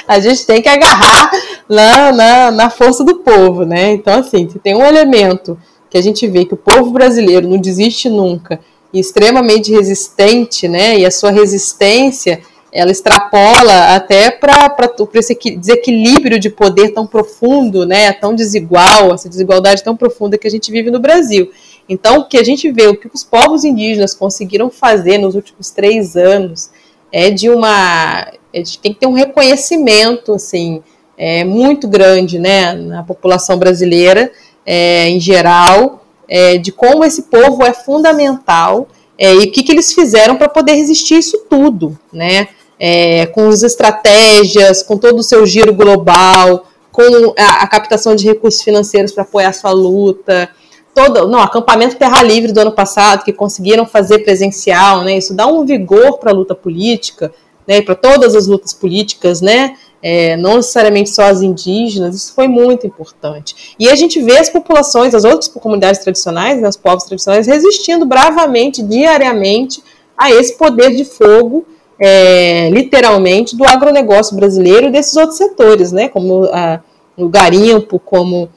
a gente tem que agarrar na, na, na força do povo, né? Então, assim, se tem um elemento que a gente vê que o povo brasileiro não desiste nunca extremamente resistente, né? E a sua resistência ela extrapola até para esse desequilíbrio de poder tão profundo, né? Tão desigual, essa desigualdade tão profunda que a gente vive no Brasil. Então, o que a gente vê, o que os povos indígenas conseguiram fazer nos últimos três anos é de uma. A gente tem que ter um reconhecimento, assim, é, muito grande, né, na população brasileira, é, em geral, é, de como esse povo é fundamental é, e o que, que eles fizeram para poder resistir isso tudo, né? É, com as estratégias, com todo o seu giro global, com a, a captação de recursos financeiros para apoiar a sua luta, todo, não, acampamento Terra Livre do ano passado, que conseguiram fazer presencial, né? Isso dá um vigor para a luta política, né? Para todas as lutas políticas, né? É, não necessariamente só as indígenas, isso foi muito importante. E a gente vê as populações, as outras comunidades tradicionais, né, os povos tradicionais, resistindo bravamente, diariamente, a esse poder de fogo, é, literalmente, do agronegócio brasileiro e desses outros setores, né, como a, o garimpo, como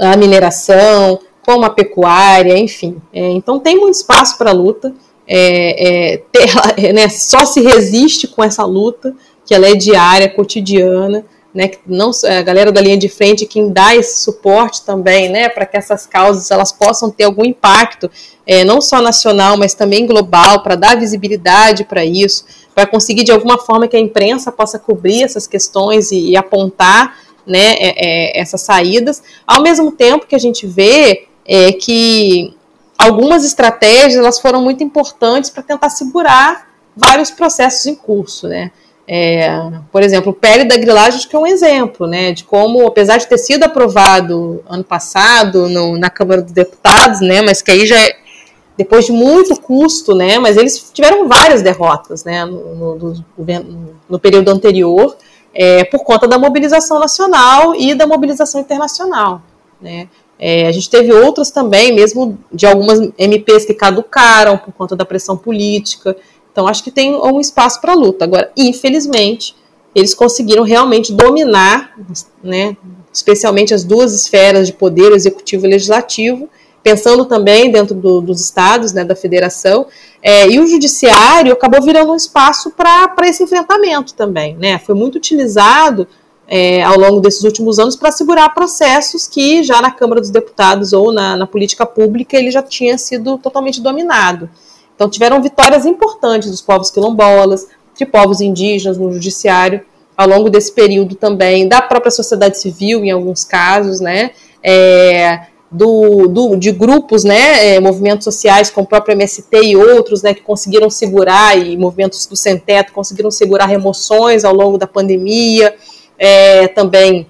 a mineração, como a pecuária, enfim. É, então tem muito espaço para luta. É, é, ter, né, só se resiste com essa luta, que ela é diária, cotidiana, né, que não a galera da linha de frente quem dá esse suporte também, né, para que essas causas elas possam ter algum impacto, é, não só nacional, mas também global, para dar visibilidade para isso, para conseguir de alguma forma que a imprensa possa cobrir essas questões e, e apontar, né, é, é, essas saídas, ao mesmo tempo que a gente vê é que algumas estratégias elas foram muito importantes para tentar segurar vários processos em curso, né? É, por exemplo, o pele da grilagem acho que é um exemplo, né, de como, apesar de ter sido aprovado ano passado no, na Câmara dos Deputados, né, mas que aí já é, depois de muito custo, né, mas eles tiveram várias derrotas, né, no, no, no, período anterior, é, por conta da mobilização nacional e da mobilização internacional, né. É, a gente teve outras também, mesmo de algumas MPs que caducaram por conta da pressão política. Então, acho que tem um espaço para luta. Agora, infelizmente, eles conseguiram realmente dominar, né, especialmente as duas esferas de poder, o executivo e o legislativo, pensando também dentro do, dos estados, né, da federação, é, e o judiciário acabou virando um espaço para esse enfrentamento também. Né, foi muito utilizado é, ao longo desses últimos anos para segurar processos que já na Câmara dos Deputados ou na, na, política pública ele já tinha sido totalmente dominado. Então tiveram vitórias importantes dos povos quilombolas, de povos indígenas no judiciário ao longo desse período também, da própria sociedade civil em alguns casos, né, é, do, do, de grupos, né, é, movimentos sociais como o próprio MST e outros, né, que conseguiram segurar, e movimentos do Sem Teto conseguiram segurar remoções ao longo da pandemia, é, também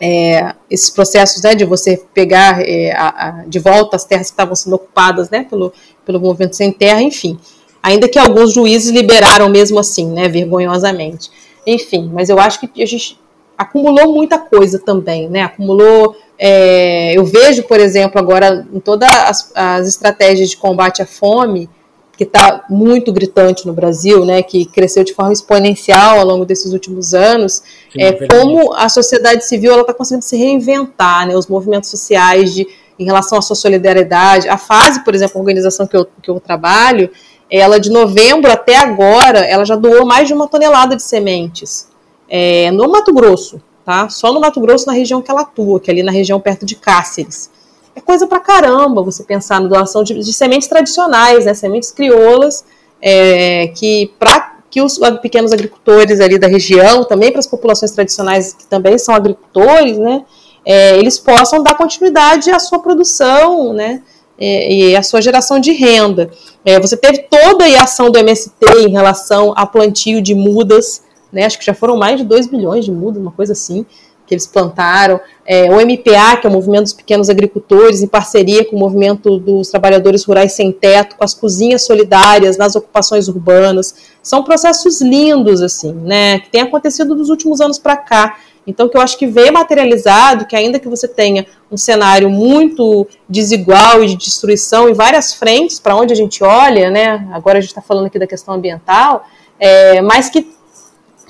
é, esses processos né, de você pegar é, a, a, de volta as terras que estavam sendo ocupadas né, pelo, pelo movimento sem terra, enfim. Ainda que alguns juízes liberaram mesmo assim, né, vergonhosamente. Enfim, mas eu acho que a gente acumulou muita coisa também, né? Acumulou. É, eu vejo, por exemplo, agora em todas as, as estratégias de combate à fome, que está muito gritante no Brasil, né, que cresceu de forma exponencial ao longo desses últimos anos, Sim, é, é como a sociedade civil está conseguindo se reinventar, né, os movimentos sociais de, em relação à sua solidariedade. A fase, por exemplo, a organização que eu, que eu trabalho, ela de novembro até agora, ela já doou mais de uma tonelada de sementes é, no Mato Grosso, tá? Só no Mato Grosso, na região que ela atua, que é ali na região perto de Cáceres é coisa pra caramba você pensar na doação de, de sementes tradicionais, né, sementes crioulas, é, que para que os pequenos agricultores ali da região, também para as populações tradicionais que também são agricultores, né, é, eles possam dar continuidade à sua produção, né, é, e à sua geração de renda. É, você teve toda a ação do MST em relação a plantio de mudas, né, acho que já foram mais de 2 bilhões de mudas, uma coisa assim, que eles plantaram, é, o MPA, que é o Movimento dos Pequenos Agricultores, em parceria com o Movimento dos Trabalhadores Rurais Sem Teto, com as cozinhas solidárias nas ocupações urbanas. São processos lindos, assim, né, que tem acontecido dos últimos anos para cá. Então, que eu acho que vê materializado que, ainda que você tenha um cenário muito desigual e de destruição em várias frentes, para onde a gente olha, né, agora a gente está falando aqui da questão ambiental, é, mas que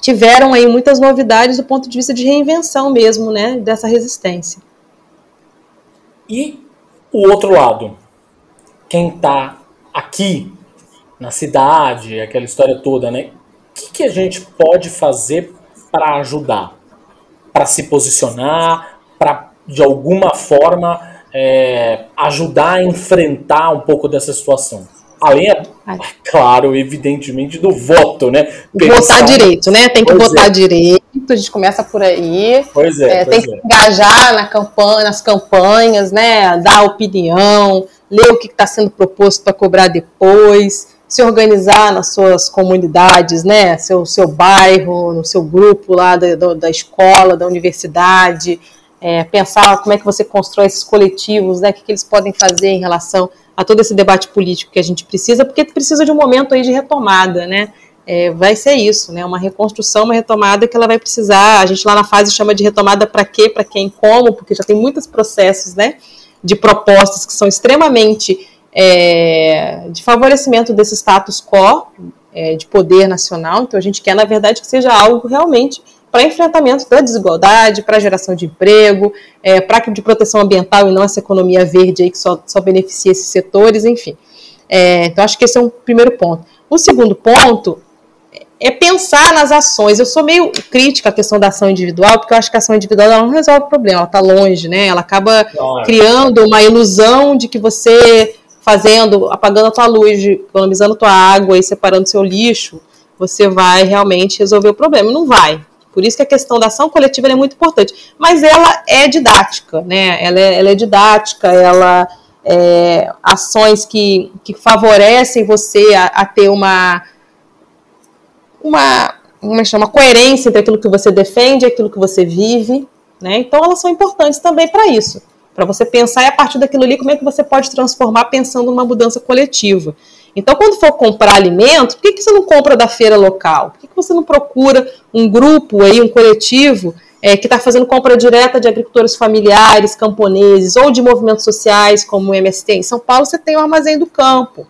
tiveram aí muitas novidades do ponto de vista de reinvenção mesmo, né, dessa resistência. E o outro lado, quem está aqui na cidade, aquela história toda, né? O que, que a gente pode fazer para ajudar, para se posicionar, para de alguma forma é, ajudar a enfrentar um pouco dessa situação? Além, claro, evidentemente, do voto, né? Pensar... Votar direito, né? Tem que pois votar é. direito, a gente começa por aí. Pois é. é pois tem que é. engajar na campanha, nas campanhas, né? Dar opinião, ler o que está sendo proposto para cobrar depois, se organizar nas suas comunidades, né? Seu, seu bairro, no seu grupo lá da, da escola, da universidade. É, pensar como é que você constrói esses coletivos, né? O que, que eles podem fazer em relação a todo esse debate político que a gente precisa, porque precisa de um momento aí de retomada, né? É, vai ser isso, né? Uma reconstrução, uma retomada que ela vai precisar. A gente lá na fase chama de retomada para quê, para quem, como, porque já tem muitos processos, né? De propostas que são extremamente é, de favorecimento desse status quo é, de poder nacional. Então a gente quer, na verdade, que seja algo realmente para enfrentamento da desigualdade, para geração de emprego, é, para de proteção ambiental e não essa economia verde aí que só, só beneficia esses setores, enfim. É, então, acho que esse é um primeiro ponto. O segundo ponto é pensar nas ações. Eu sou meio crítica à questão da ação individual, porque eu acho que a ação individual não resolve o problema, ela está longe, né? Ela acaba criando uma ilusão de que você fazendo, apagando a tua luz, economizando a tua água e separando seu lixo, você vai realmente resolver o problema. Não vai. Por isso que a questão da ação coletiva é muito importante. Mas ela é didática, né? Ela é, ela é didática, ela é ações que, que favorecem você a, a ter uma uma é chama, coerência entre aquilo que você defende e aquilo que você vive, né? Então elas são importantes também para isso, para você pensar e a partir daquilo ali como é que você pode transformar pensando numa mudança coletiva. Então, quando for comprar alimentos, por que, que você não compra da feira local? Por que, que você não procura um grupo aí, um coletivo é, que está fazendo compra direta de agricultores familiares, camponeses ou de movimentos sociais como o MST? Em São Paulo você tem o Armazém do Campo.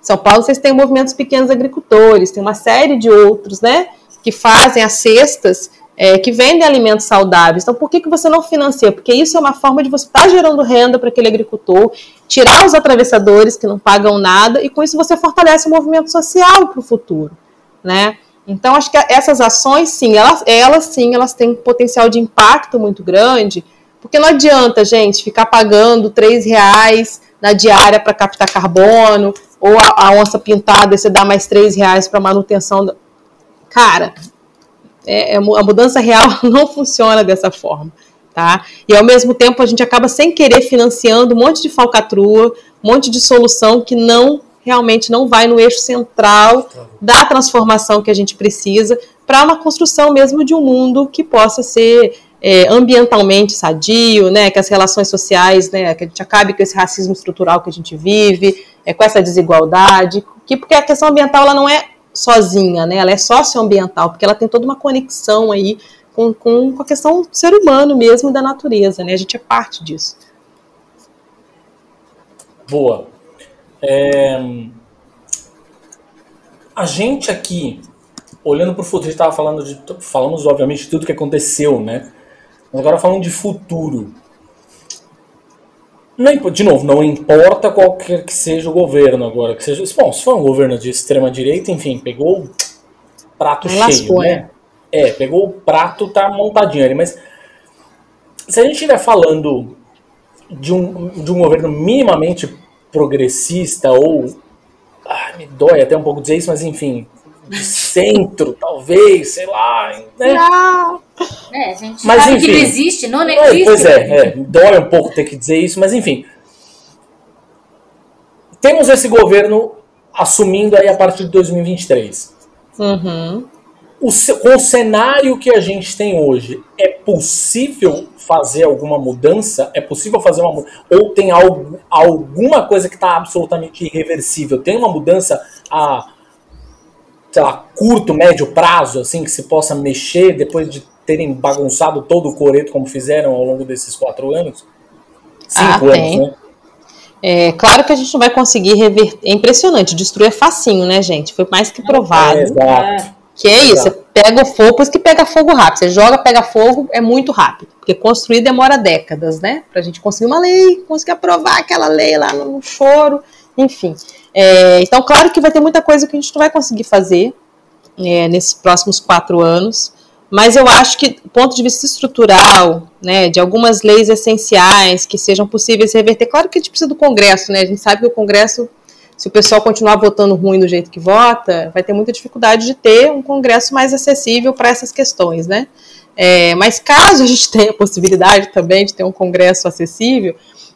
Em São Paulo vocês têm movimentos pequenos agricultores, tem uma série de outros, né? Que fazem as cestas é, que vendem alimentos saudáveis. Então, por que, que você não financia? Porque isso é uma forma de você estar tá gerando renda para aquele agricultor, tirar os atravessadores que não pagam nada, e com isso você fortalece o movimento social para o futuro, né? Então, acho que essas ações, sim, elas, elas sim, elas têm potencial de impacto muito grande, porque não adianta, gente, ficar pagando três reais na diária para captar carbono, ou a, a onça pintada, você dá mais três reais para manutenção. Cara, é, é, a mudança real não funciona dessa forma. Tá? E ao mesmo tempo a gente acaba sem querer financiando um monte de falcatrua, um monte de solução que não realmente não vai no eixo central da transformação que a gente precisa para uma construção mesmo de um mundo que possa ser é, ambientalmente sadio, né, que as relações sociais, né, que a gente acabe com esse racismo estrutural que a gente vive, é, com essa desigualdade, que porque a questão ambiental ela não é sozinha, né? Ela é socioambiental, porque ela tem toda uma conexão aí com, com, com a questão do ser humano mesmo e da natureza, né? A gente é parte disso. Boa. É... A gente aqui, olhando para o futuro, a gente estava falando de. Falamos, obviamente, de tudo que aconteceu, né? Mas agora falando de futuro. Não, de novo, não importa qualquer que seja o governo agora, que seja. Bom, se for um governo de extrema direita, enfim, pegou o prato cheio, né? É. é, pegou o prato, tá montadinho ali, mas se a gente estiver falando de um, de um governo minimamente progressista ou ah, me dói até um pouco dizer isso, mas enfim, de centro, talvez, sei lá. Né? Não. É, a gente mas, sabe enfim, que não existe, não, não existe. Pois é, é, dói um pouco ter que dizer isso, mas enfim. Temos esse governo assumindo aí a partir de 2023. Uhum. O, com o cenário que a gente tem hoje, é possível fazer alguma mudança? É possível fazer uma ou tem algo, alguma coisa que está absolutamente irreversível? Tem uma mudança a sei lá, curto, médio prazo, assim, que se possa mexer depois de terem bagunçado todo o coreto como fizeram ao longo desses quatro anos? Cinco ah, anos, tem. né? É, claro que a gente não vai conseguir reverter. É impressionante, destruir é facinho, né, gente? Foi mais que provado. É, exato. Que é isso, você pega o fogo, por isso que pega fogo rápido. Você joga, pega fogo, é muito rápido. Porque construir demora décadas, né? Pra gente conseguir uma lei, conseguir aprovar aquela lei lá no choro, enfim. É, então, claro que vai ter muita coisa que a gente não vai conseguir fazer é, nesses próximos quatro anos, Mas eu acho que, do ponto de vista estrutural, né, de algumas leis essenciais que sejam possíveis reverter, claro que a gente precisa do Congresso, né? A gente sabe que o Congresso, se o pessoal continuar votando ruim do jeito que vota, vai ter muita dificuldade de ter um Congresso mais acessível para essas questões, né? É, mas caso a gente tenha a possibilidade também de ter um Congresso acessível,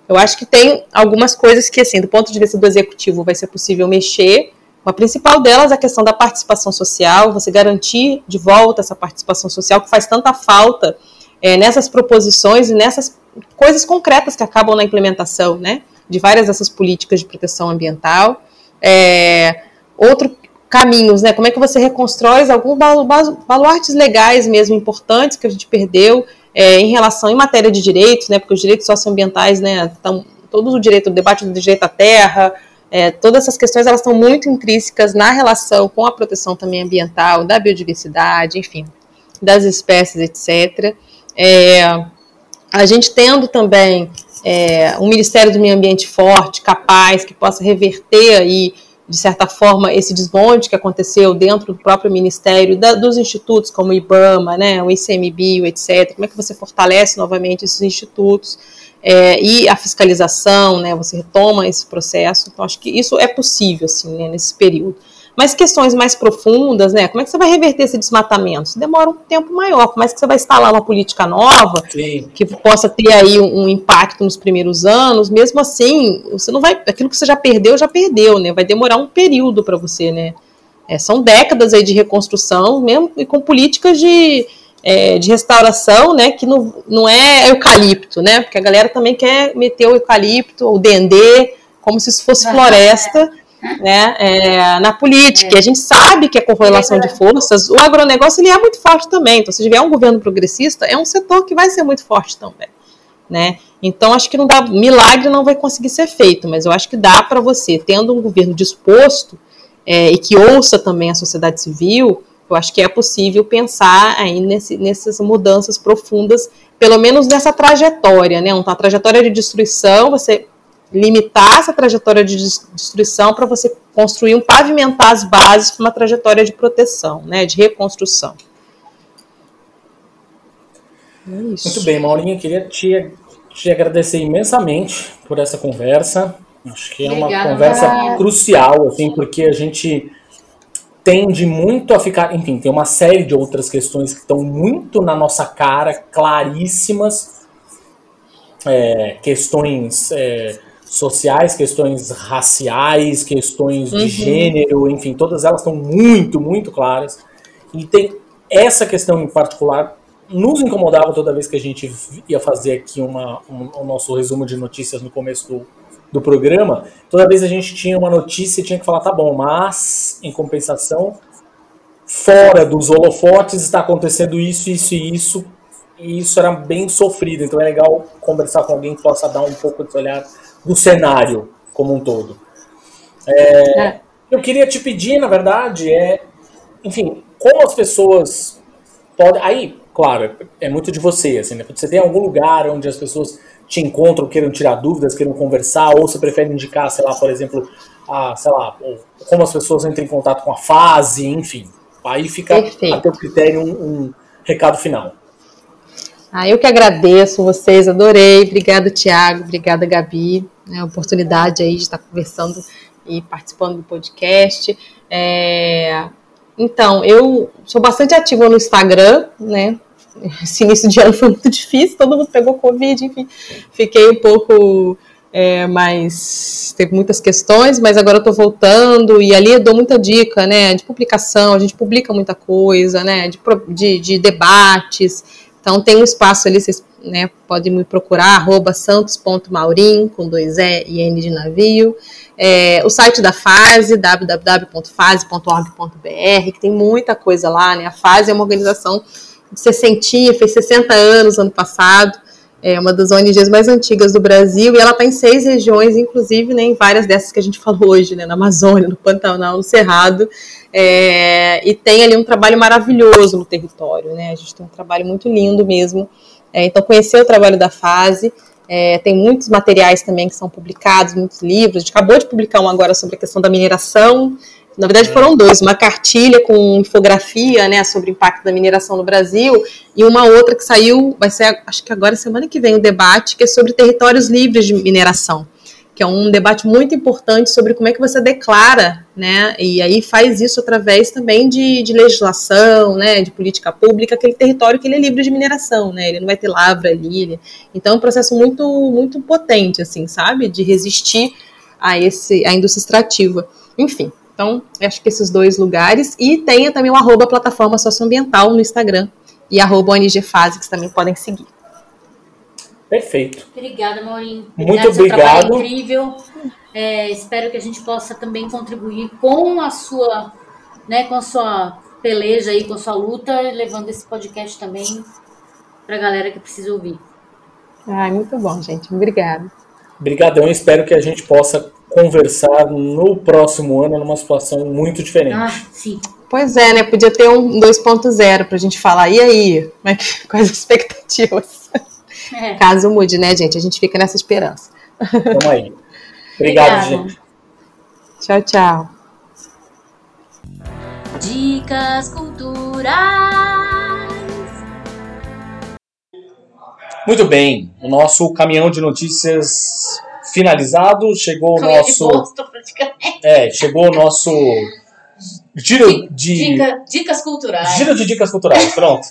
eu acho que tem algumas coisas que, assim, do ponto de vista do executivo, vai ser possível mexer a principal delas é a questão da participação social, você garantir de volta essa participação social que faz tanta falta é, nessas proposições e nessas coisas concretas que acabam na implementação, né, de várias dessas políticas de proteção ambiental. É, outro caminhos, né, como é que você reconstrói alguns baluartes legais mesmo importantes que a gente perdeu é, em relação em matéria de direitos, né, porque os direitos socioambientais, né, estão todo o direito, o debate do direito à terra, é, todas essas questões elas estão muito intrínsecas na relação com a proteção também ambiental, da biodiversidade, enfim, das espécies, etc. É, a gente tendo também é, um Ministério do Meio Ambiente forte, capaz, que possa reverter aí, de certa forma, esse desmonte que aconteceu dentro do próprio Ministério, da, dos institutos como o IBAMA, né, o ICMBio, etc. Como é que você fortalece novamente esses institutos? é, e a fiscalização, né, você retoma esse processo. Então, acho que isso é possível, assim, né, nesse período. Mas questões mais profundas, né? Como é que você vai reverter esse desmatamento? Isso demora um tempo maior. Como é que você vai instalar uma política nova Sim. que possa ter aí um, um, impacto nos primeiros anos? Mesmo assim, você não vai. Aquilo que você já perdeu, já perdeu, né? Vai demorar um período para você, né? É, são décadas aí de reconstrução, mesmo e com políticas de é, de restauração, né, que não, não é eucalipto, né, porque a galera também quer meter o eucalipto, o dendê, como se isso fosse floresta, né, é, na política. É. A gente sabe que a correlação de forças, o agronegócio ele é muito forte também. Então, se tiver um governo progressista, é um setor que vai ser muito forte também, né. Então, acho que não dá milagre, não vai conseguir ser feito, mas eu acho que dá para você, tendo um governo disposto é, e que ouça também a sociedade civil, eu acho que é possível pensar aí nesse, nessas mudanças profundas, pelo menos nessa trajetória, né? Uma trajetória de destruição, você limitar essa trajetória de destruição para você construir um pavimentar as bases para uma trajetória de proteção, né? De reconstrução. É Muito bem, Maurinha, queria te, te agradecer imensamente por essa conversa. Acho que é uma Obrigada, conversa crucial, assim, porque a gente tende muito a ficar. Enfim, tem uma série de outras questões que estão muito na nossa cara, claríssimas. É, questões é, sociais, questões raciais, questões de uhum. gênero, enfim, todas elas estão muito, muito claras. E tem essa questão em particular nos incomodava toda vez que a gente ia fazer aqui uma, um, o nosso resumo de notícias no começo do, do programa, toda vez a gente tinha uma notícia e tinha que falar, tá bom, mas em compensação, fora dos holofotes está acontecendo isso, isso e isso, e isso era bem sofrido. Então é legal conversar com alguém que possa dar um pouco de olhar do cenário como um todo. É, é. Eu queria te pedir, na verdade, é, enfim, como as pessoas podem. Aí, claro, é muito de você, assim, né? Você tem algum lugar onde as pessoas te encontram, queiram tirar dúvidas, queiram conversar, ou você prefere indicar, sei lá, por exemplo, a, sei lá, como as pessoas entram em contato com a fase, enfim. Aí fica Perfeito. a teu critério um, um recado final. Ah, eu que agradeço vocês, adorei. Obrigada, Tiago. Obrigada, Gabi. É a oportunidade aí de estar conversando e participando do podcast. É... Então, eu sou bastante ativa no Instagram, né? esse início de ano foi muito difícil, todo mundo pegou Covid, enfim, fiquei um pouco é, mais. teve muitas questões, mas agora eu tô voltando e ali eu dou muita dica, né, de publicação, a gente publica muita coisa, né, de, de, de debates, então tem um espaço ali, vocês né, podem me procurar, arroba santos.maurim, com dois E e N de navio. É, o site da Fase, www.fase.org.br, que tem muita coisa lá, né? A Fase é uma organização sessentinha, fez 60 anos ano passado, é uma das ONGs mais antigas do Brasil, e ela está em seis regiões, inclusive né, em várias dessas que a gente falou hoje, né, na Amazônia, no Pantanal, no Cerrado, é, e tem ali um trabalho maravilhoso no território, né, a gente tem um trabalho muito lindo mesmo, é, então conhecer o trabalho da fase, é, tem muitos materiais também que são publicados, muitos livros, a gente acabou de publicar um agora sobre a questão da mineração, Na verdade, foram dois: uma cartilha com infografia né, sobre o impacto da mineração no Brasil, e uma outra que saiu, vai ser, acho que agora, semana que vem, o um debate, que é sobre territórios livres de mineração que é um debate muito importante sobre como é que você declara, né, e aí faz isso através também de, de legislação, né, de política pública, aquele território que ele é livre de mineração, né, ele não vai ter lavra ali, ele, então é um processo muito, muito potente, assim, sabe, de resistir a esse, a indústria extrativa, enfim, então acho que esses dois lugares, e tenha também o arroba plataforma socioambiental no Instagram, e arroba ONG que também podem seguir. Perfeito. Obrigada, Maurinho. Muito obrigado. incrível. É, espero que a gente possa também contribuir com a sua, né, com a sua peleja aí, com a sua luta, levando esse podcast também para a galera que precisa ouvir. Ai, muito bom, gente. Obrigada. Obrigadão. Espero que a gente possa conversar no próximo ano numa situação muito diferente. Ah, sim. Pois é, né? Podia ter um 2.0 para a gente falar. E aí? Quais as expectativas? É. Caso mude, né, gente? A gente fica nessa esperança. Tamo aí. Obrigado, Obrigada. gente. Tchau, tchau. Dicas culturais. Muito bem, o nosso caminhão de notícias finalizado, chegou o nosso. Posto, é, chegou o nosso giro de. Dica, dicas culturais. Giro de dicas culturais, pronto.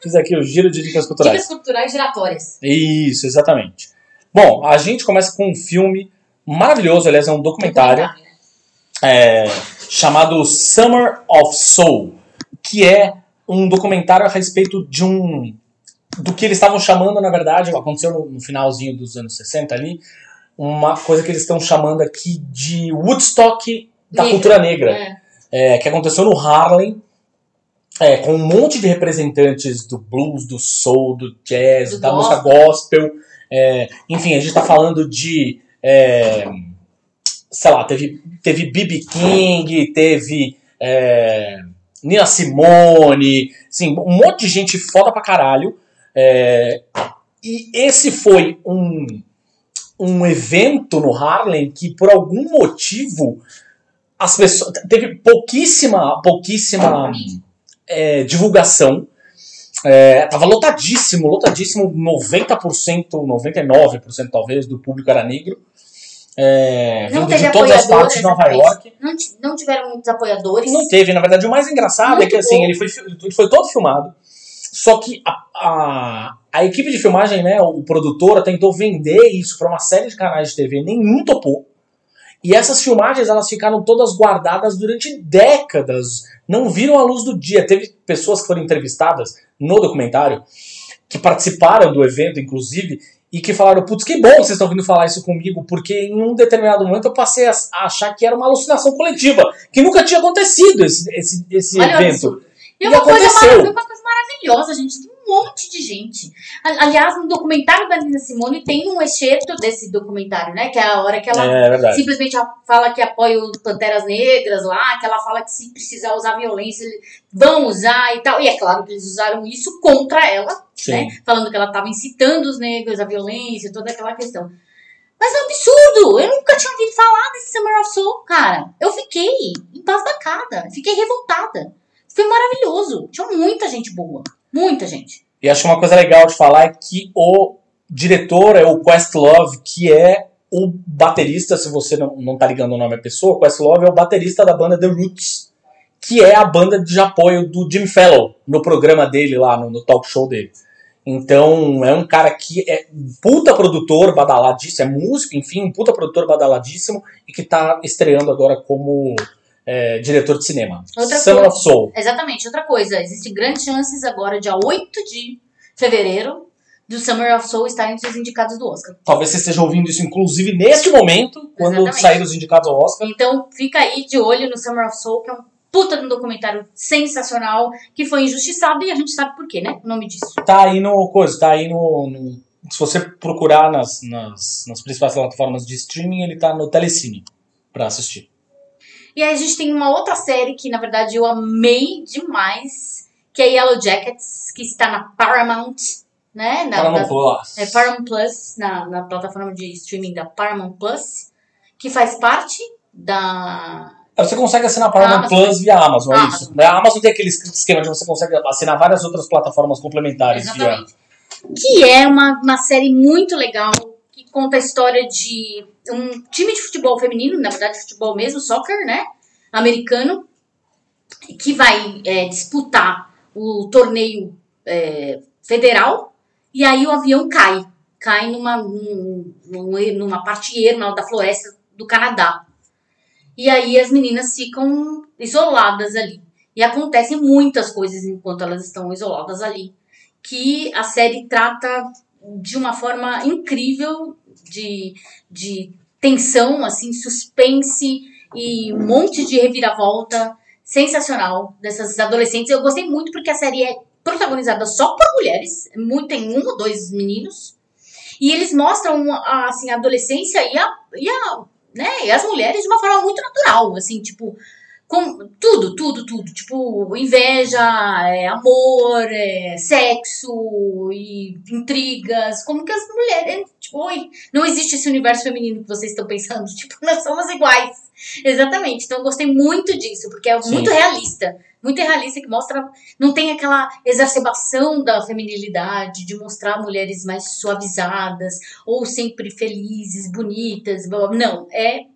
Fiz aqui o giro de dicas culturais. Dicas culturais giratórias. Isso, exatamente. Bom, a gente começa com um filme maravilhoso, aliás, é um documentário, é, chamado Summer of Soul, que é um documentário a respeito de um. do que eles estavam chamando, na verdade, aconteceu no, no finalzinho dos anos 60 ali, uma coisa que eles estão chamando aqui de Woodstock da negra. cultura negra. É. É, que aconteceu no Harlem é, com um monte de representantes do blues, do soul, do jazz, do da gospel. música gospel. É, enfim, a gente está falando de. É, sei lá, teve, teve B.B. King, teve é, Nina Simone, assim, um monte de gente foda pra caralho. E esse foi um, um evento no Harlem que, por algum motivo, as pessoas. Teve pouquíssima. pouquíssima é, divulgação. É, tava lotadíssimo, lotadíssimo, 90%, 99% talvez do público era negro. É, não vindo de todas as partes de Nova York. Não, não tiveram muitos apoiadores. Não teve, na verdade, o mais engraçado Muito é que assim, ele foi, ele foi todo filmado. Só que a, a, a, equipe de filmagem, né, o produtor, tentou vender isso para uma série de canais de TV, nenhum topou. E essas filmagens elas ficaram todas guardadas durante décadas, não viram a luz do dia. Teve pessoas que foram entrevistadas no documentário, que participaram do evento, inclusive, e que falaram: Putz, que bom que vocês estão vindo falar isso comigo, porque em um determinado momento eu passei a achar que era uma alucinação coletiva, que nunca tinha acontecido esse, esse, esse evento. E, e uma, coisa uma coisa maravilhosa, gente um monte de gente. Aliás, no documentário da Nina Simone tem um excerto desse documentário, né? Que é a hora que ela é, simplesmente fala que apoia o Panteras Negras lá, que ela fala que se precisar usar violência, vão usar e tal. E é claro que eles usaram isso contra ela, Sim. né? Falando que ela estava incitando os negros à violência, toda aquela questão. Mas é um absurdo! Eu nunca tinha ouvido falar desse Summer of Soul, cara. Eu fiquei embasbacada, fiquei revoltada. Foi maravilhoso. Tinha muita gente boa. Muita gente. E acho uma coisa legal de falar é que o diretor é o Questlove, que é o baterista, se você não, não tá ligando o nome à pessoa, Questlove é o baterista da banda The Roots, que é a banda de apoio do Jim Fellow no programa dele lá, no, no talk show dele. Então é um cara que é um puta produtor badaladíssimo, é músico, enfim, um puta produtor badaladíssimo e que tá estreando agora como é, diretor de cinema. Outra Summer coisa, of Soul. Exatamente, outra coisa. Existem grandes chances agora, dia 8 de fevereiro, do Summer of Soul estar entre os indicados do Oscar. Talvez você esteja ouvindo isso, inclusive, neste momento, quando Exatamente. sair os indicados ao Oscar. Então, fica aí de olho no Summer of Soul, que é um puta de um documentário sensacional, que foi injustiçado e a gente sabe por quê, né? O nome disso. Tá aí no coisa, tá aí no, no se você procurar nas, nas, nas principais plataformas de streaming, ele tá no Telecine para assistir. E aí a gente tem uma outra série que, na verdade, eu amei demais, que é Yellow Jackets, que está na Paramount, né? Na, Paramount Plus. É Paramount Plus, na, na plataforma de streaming da Paramount Plus, que faz parte da É, Você consegue assinar a Paramount Amazon. Plus via Amazon, é Amazon. isso. A Amazon tem aquele esquema de você consegue assinar várias outras plataformas complementares via. Exatamente. Que é uma, uma série muito legal, que conta a história de um time de futebol feminino, na verdade futebol mesmo, soccer, né? Americano, que vai é, disputar o torneio é, federal, e aí o avião cai. Cai numa, num- num- numa parte erma da floresta do Canadá. E aí as meninas ficam isoladas ali. E acontecem muitas coisas enquanto elas estão isoladas ali que a série trata de uma forma incrível de, de tensão, assim, suspense e um monte de reviravolta sensacional dessas adolescentes. Eu gostei muito porque a série é protagonizada só por mulheres, muito, tem um ou dois meninos, e eles mostram a, assim, a adolescência e, a, e, a, né, e as mulheres de uma forma muito natural, assim, tipo, com tudo, tudo, tudo. Tipo, inveja, é, amor, é, sexo e intrigas. Como que as mulheres. Tipo, oi, não existe esse universo feminino que vocês estão pensando. Tipo, nós somos iguais. Exatamente. Então eu gostei muito disso, porque é Sim. muito realista. Muito realista que mostra. Não tem aquela exacerbação da feminilidade, de mostrar mulheres mais suavizadas, ou sempre felizes, bonitas. blá, blá. Não, é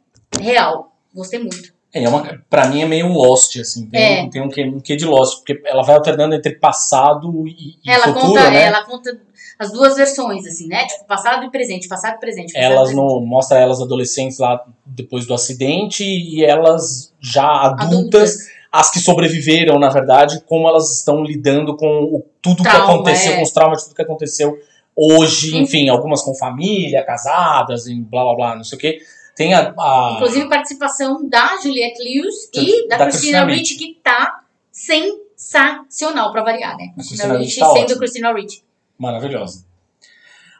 real. Gostei muito. É, uma, pra mim é meio Lost, assim. Tem, É. um, tem um, quê, um quê de Lost, porque ela vai alternando entre passado e, e Ela futuro, conta, né? ela conta as duas versões, assim, né? Tipo, passado e presente, passado e presente. passado Elas presente. no, mostra elas adolescentes lá depois do acidente e elas já adultas, Adultas. as que sobreviveram, na verdade, como elas estão lidando com o, tudo que Trauma, aconteceu, é. com os traumas de tudo que aconteceu hoje, Sim. enfim, algumas com família, casadas, e blá blá blá, não sei o quê. Tem a. a- Inclusive, participação da Juliette Lewis Da- e da, da Christina Christina Ricci, que tá sensacional pra variar, né? A Christina Christina Ricci tá sendo ótima. Christina Ricci. Maravilhosa.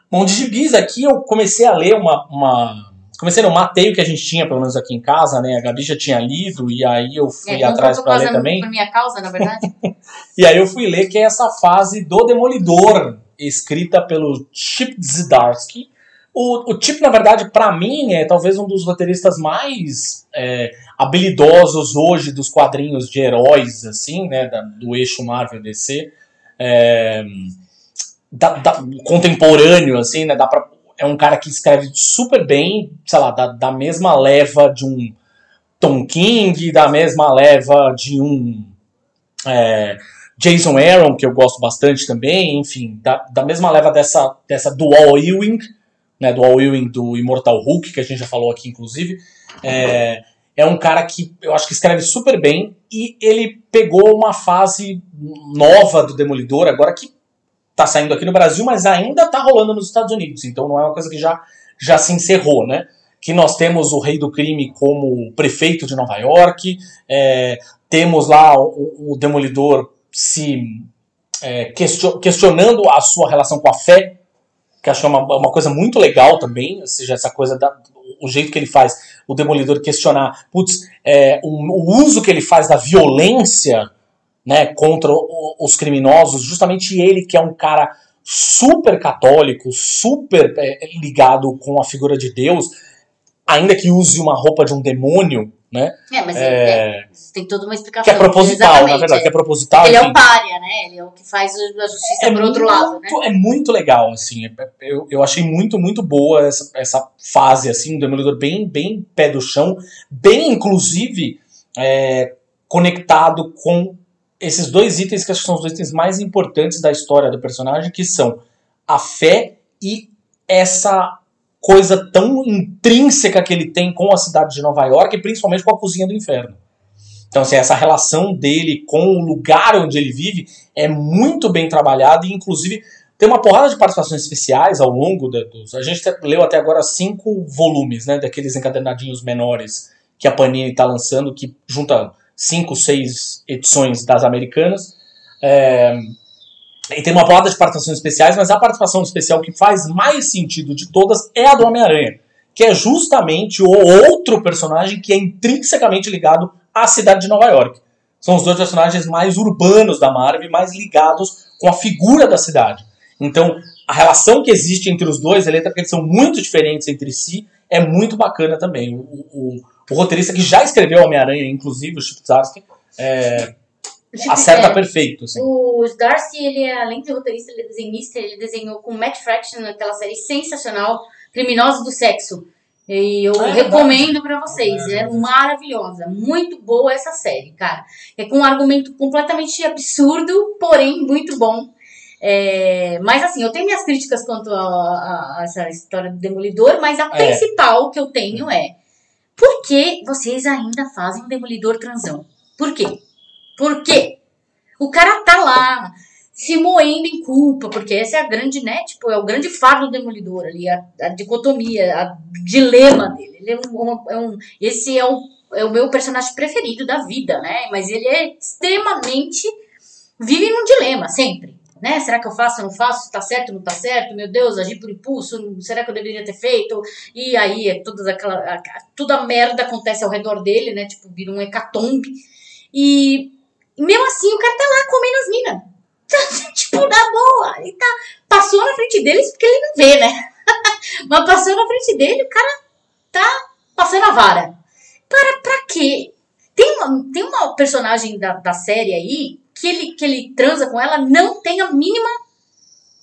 Bom, de gibis aqui eu comecei a ler uma. uma comecei no mateio que a gente tinha, pelo menos aqui em casa, né? A Gabi já tinha lido, e aí eu fui É, atrás por ler também. Por minha causa, na verdade. E aí eu fui ler que é essa fase do Demolidor, escrita pelo Chip Zdarsky. O, o Chip, na verdade, pra mim, é talvez um dos roteiristas mais é, habilidosos hoje dos quadrinhos de heróis, assim, né, da- do eixo Marvel DC. É, da- da- contemporâneo, assim, né, dá pra, é um cara que escreve super bem, sei lá, da, da mesma leva de um Tom King, da mesma leva de um é, Jason Aaron, que eu gosto bastante também, enfim, da, da mesma leva dessa, dessa do Al Ewing, né, do Al Ewing do Immortal Hulk, que a gente já falou aqui, inclusive, é, é um cara que eu acho que escreve super bem e ele pegou uma fase nova do Demolidor, agora que tá saindo aqui no Brasil, mas ainda tá rolando nos Estados Unidos, então não é uma coisa que já, já se encerrou, né? Que nós temos o Rei do Crime como prefeito de Nova York, é, temos lá o, o Demolidor se é, question- questionando a sua relação com a fé, que acho que é uma, uma coisa muito legal também, ou seja, essa coisa da, o jeito que ele faz o Demolidor questionar, putz, é, o, o uso que ele faz da violência né, contra o- os criminosos, justamente ele que é um cara super católico, super é, ligado com a figura de Deus, ainda que use uma roupa de um demônio, né, É, mas É. é, é, tem toda uma explicação. que é proposital, na verdade, é. que é proposital. Ele é o párea, né? Ele é o que faz a justiça é por outro muito, lado, né? É muito legal, assim. é- é- Eu, eu achei muito, muito boa essa, essa fase, assim, do Demolidor bem, bem pé do chão, bem, inclusive, é, conectado com esses dois itens que acho que são os dois itens mais importantes da história do personagem, que são a fé e essa coisa tão intrínseca que ele tem com a cidade de Nova York, e principalmente com a cozinha do inferno. Então, assim, essa relação dele com o lugar onde ele vive é muito bem trabalhada e, inclusive, tem uma porrada de participações especiais ao longo dos. A gente leu até agora cinco volumes, né, daqueles encadernadinhos menores que a Panini está lançando, que junta cinco, seis edições das americanas. É, e tem uma porrada de participações especiais, mas a participação especial que faz mais sentido de todas é a do Homem-Aranha, que é justamente o outro personagem que é intrinsecamente ligado à cidade de Nova York. São os dois personagens mais urbanos da Marvel, mais ligados com a figura da cidade. Então, a relação que existe entre os dois, ele- porque eles são muito diferentes entre si, é muito bacana também. O, o, o roteirista que já escreveu Homem-Aranha, inclusive o Chip Zdarsky, é, acerta é, perfeito. Assim. O Darcy, ele é, além de roteirista, ele é desenhista, ele desenhou com Matt Fraction naquela série sensacional, Criminosos do Sexo. E eu É recomendo pra vocês, É é, maravilhosa, muito boa essa série, cara. É com um argumento completamente absurdo, porém muito bom. É, mas assim, eu tenho minhas críticas quanto a, a- a essa história do Demolidor, mas a É. principal que eu tenho é por que vocês ainda fazem um Demolidor transão? Por quê? Por quê? O cara tá lá se moendo em culpa, porque essa é a grande, né? Tipo, é o grande fardo do Demolidor ali, a, a dicotomia, a dilema dele. Ele é um, é um- esse é o, é o meu personagem preferido da vida, né? Mas ele é extremamente. vive num dilema, sempre. Né? Será que eu faço, não faço? Tá certo, não tá certo? Meu Deus, agir por impulso? Será que eu deveria ter feito? E aí é todas aquela. a- toda a merda acontece ao redor dele, né? Tipo, vira um hecatombe. E mesmo assim o cara tá lá comendo as minas. tipo, na boa. Ele tá. Passou na frente deles porque ele não vê, né? Mas passou na frente dele, o cara tá passando a vara. Para pra quê? Tem uma, tem uma personagem da, da série aí que ele, que ele transa com ela, não tem a mínima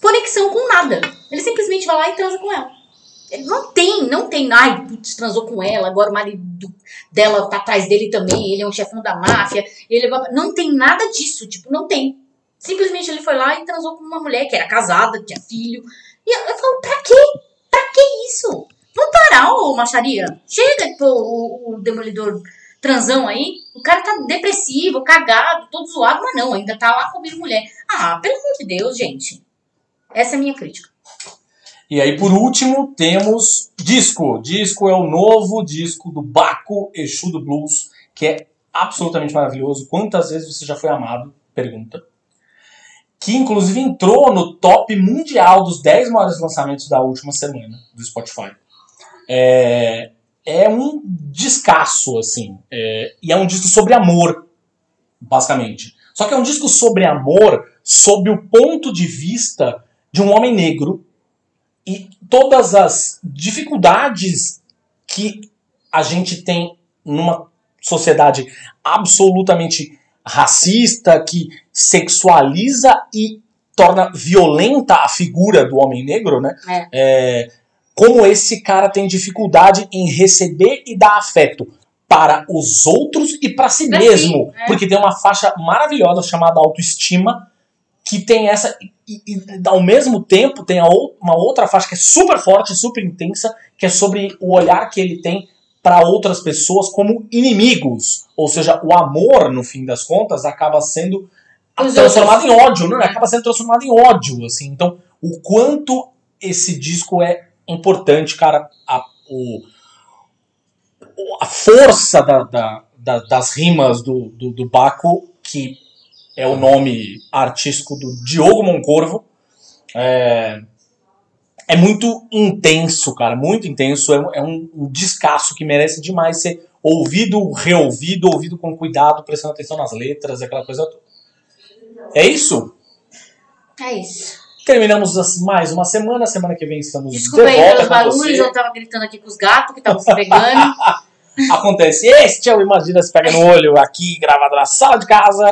conexão com nada. Ele simplesmente vai lá e transa com ela. Não tem, não tem. Ai, putz, transou com ela, agora o marido dela tá atrás dele também, ele é um chefão da máfia. Ele vai- não tem nada disso, tipo, não tem. Simplesmente ele foi lá e transou com uma mulher que era casada, tinha filho. E eu, eu falo, pra quê? Pra que isso? Vamos parar, ô macharia. Chega, pô, o, o demolidor transão aí. O cara tá depressivo, cagado, todo zoado, mas não, ainda tá lá comendo mulher. Ah, pelo amor de Deus, gente. Essa é a minha crítica. E aí, por último, temos Disco. Disco é o novo disco do Baco Exu do Blues, que é absolutamente maravilhoso. Quantas vezes você já foi amado? Pergunta. Que inclusive entrou no top mundial dos 10 maiores lançamentos da última semana do Spotify. É, é um descasso, assim. É, e é um disco sobre amor, basicamente. Só que é um disco sobre amor sob o ponto de vista de um homem negro e todas as dificuldades que a gente tem numa sociedade absolutamente racista, que sexualiza e torna violenta a figura do homem negro, né? É, como esse cara tem dificuldade em receber e dar afeto para os outros e para si Pra si, mesmo. é. Porque tem uma faixa maravilhosa chamada autoestima, que tem essa. E, e, ao mesmo tempo tem uma outra faixa que é super forte, super intensa, que é sobre o olhar que ele tem para outras pessoas como inimigos. Ou seja, o amor, no fim das contas, acaba sendo Os transformado em ódio, né? Acaba sendo transformado em ódio, assim. Então, o quanto esse disco é importante, cara, a, o, o- a força da- da- da- das rimas do, do, do Baco, que é o nome artístico do Diogo Moncorvo, é, é muito intenso, cara, muito intenso. É, um- é um, um descasso que merece demais ser ouvido, reouvido, ouvido com cuidado, prestando atenção nas letras, aquela coisa toda. É isso? É isso. Terminamos mais uma semana. Semana que vem estamos Desculpa de aí volta pelos com barulhos, você. eu tava gritando aqui com os gatos que estavam se pegando. Acontece. Este é o Imagina Se Pega no Olho, aqui gravado na sala de casa.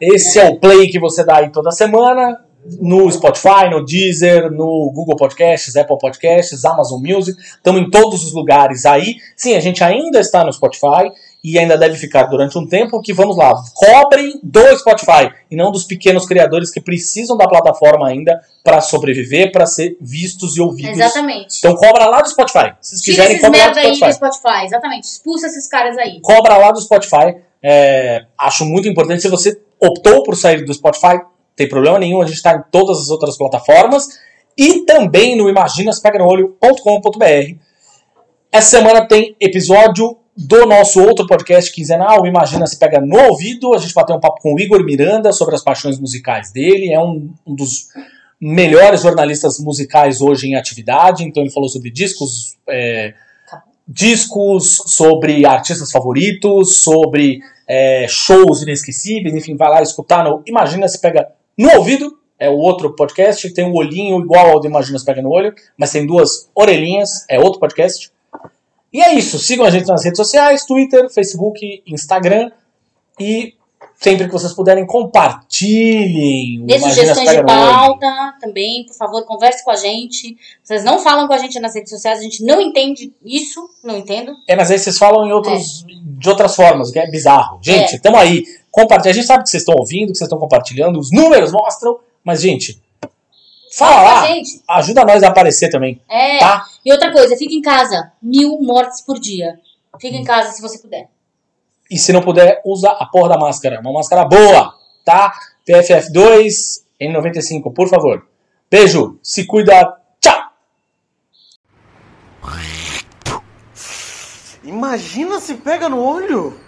Esse é o play que você dá aí toda semana. No Spotify, no Deezer, no Google Podcasts, Apple Podcasts, Amazon Music. Estamos em todos os lugares aí. Sim, a gente ainda está no Spotify e ainda deve ficar durante um tempo. Que vamos lá, cobrem do Spotify e não dos pequenos criadores que precisam da plataforma ainda para sobreviver, para ser vistos e ouvidos. Exatamente. Então cobra lá do Spotify. Se vocês Tira quiserem, esses cobra lá do merda aí Spotify. do Spotify, exatamente. Expulsa esses caras aí. Cobra lá do Spotify. É, acho muito importante. Se você optou por sair do Spotify, tem problema nenhum. A gente está em todas as outras plataformas. E também no imaginaspeganololho.com.br. Essa semana tem episódio do nosso outro podcast quinzenal, Imagina Se Pega no Ouvido. A gente bateu um papo com o Igor Miranda sobre as paixões musicais dele. É um, um dos melhores jornalistas musicais hoje em atividade. Então ele falou sobre discos, é, discos, sobre artistas favoritos, sobre é, shows inesquecíveis. Enfim, vai lá escutar no Imagina Se Pega no Ouvido. É o outro podcast tem um olhinho igual ao do Imagina Se Pega no Olho, mas tem duas orelhinhas. É outro podcast. E é isso. Sigam a gente nas redes sociais: Twitter, Facebook, Instagram. E sempre que vocês puderem, compartilhem. Dê sugestões de pauta também, por favor, converse com a gente. Vocês não falam com a gente nas redes sociais, a gente não entende isso, não entendo. É, mas aí vocês falam em outros, de outras formas, o que é bizarro. Gente, É. estamos aí. Compartilha. A gente sabe que vocês estão ouvindo, que vocês estão compartilhando, os números mostram, mas, gente, fala lá. a gente. Ajuda nós a aparecer também, É. tá? E outra coisa, fica em casa. Mil mortes por dia. Fica Hum. em casa se você puder. E se não puder, usa a porra da máscara. Uma máscara boa, tá? PFF2, N95, por favor. Beijo, se cuida, tchau! Imagina se pega no olho!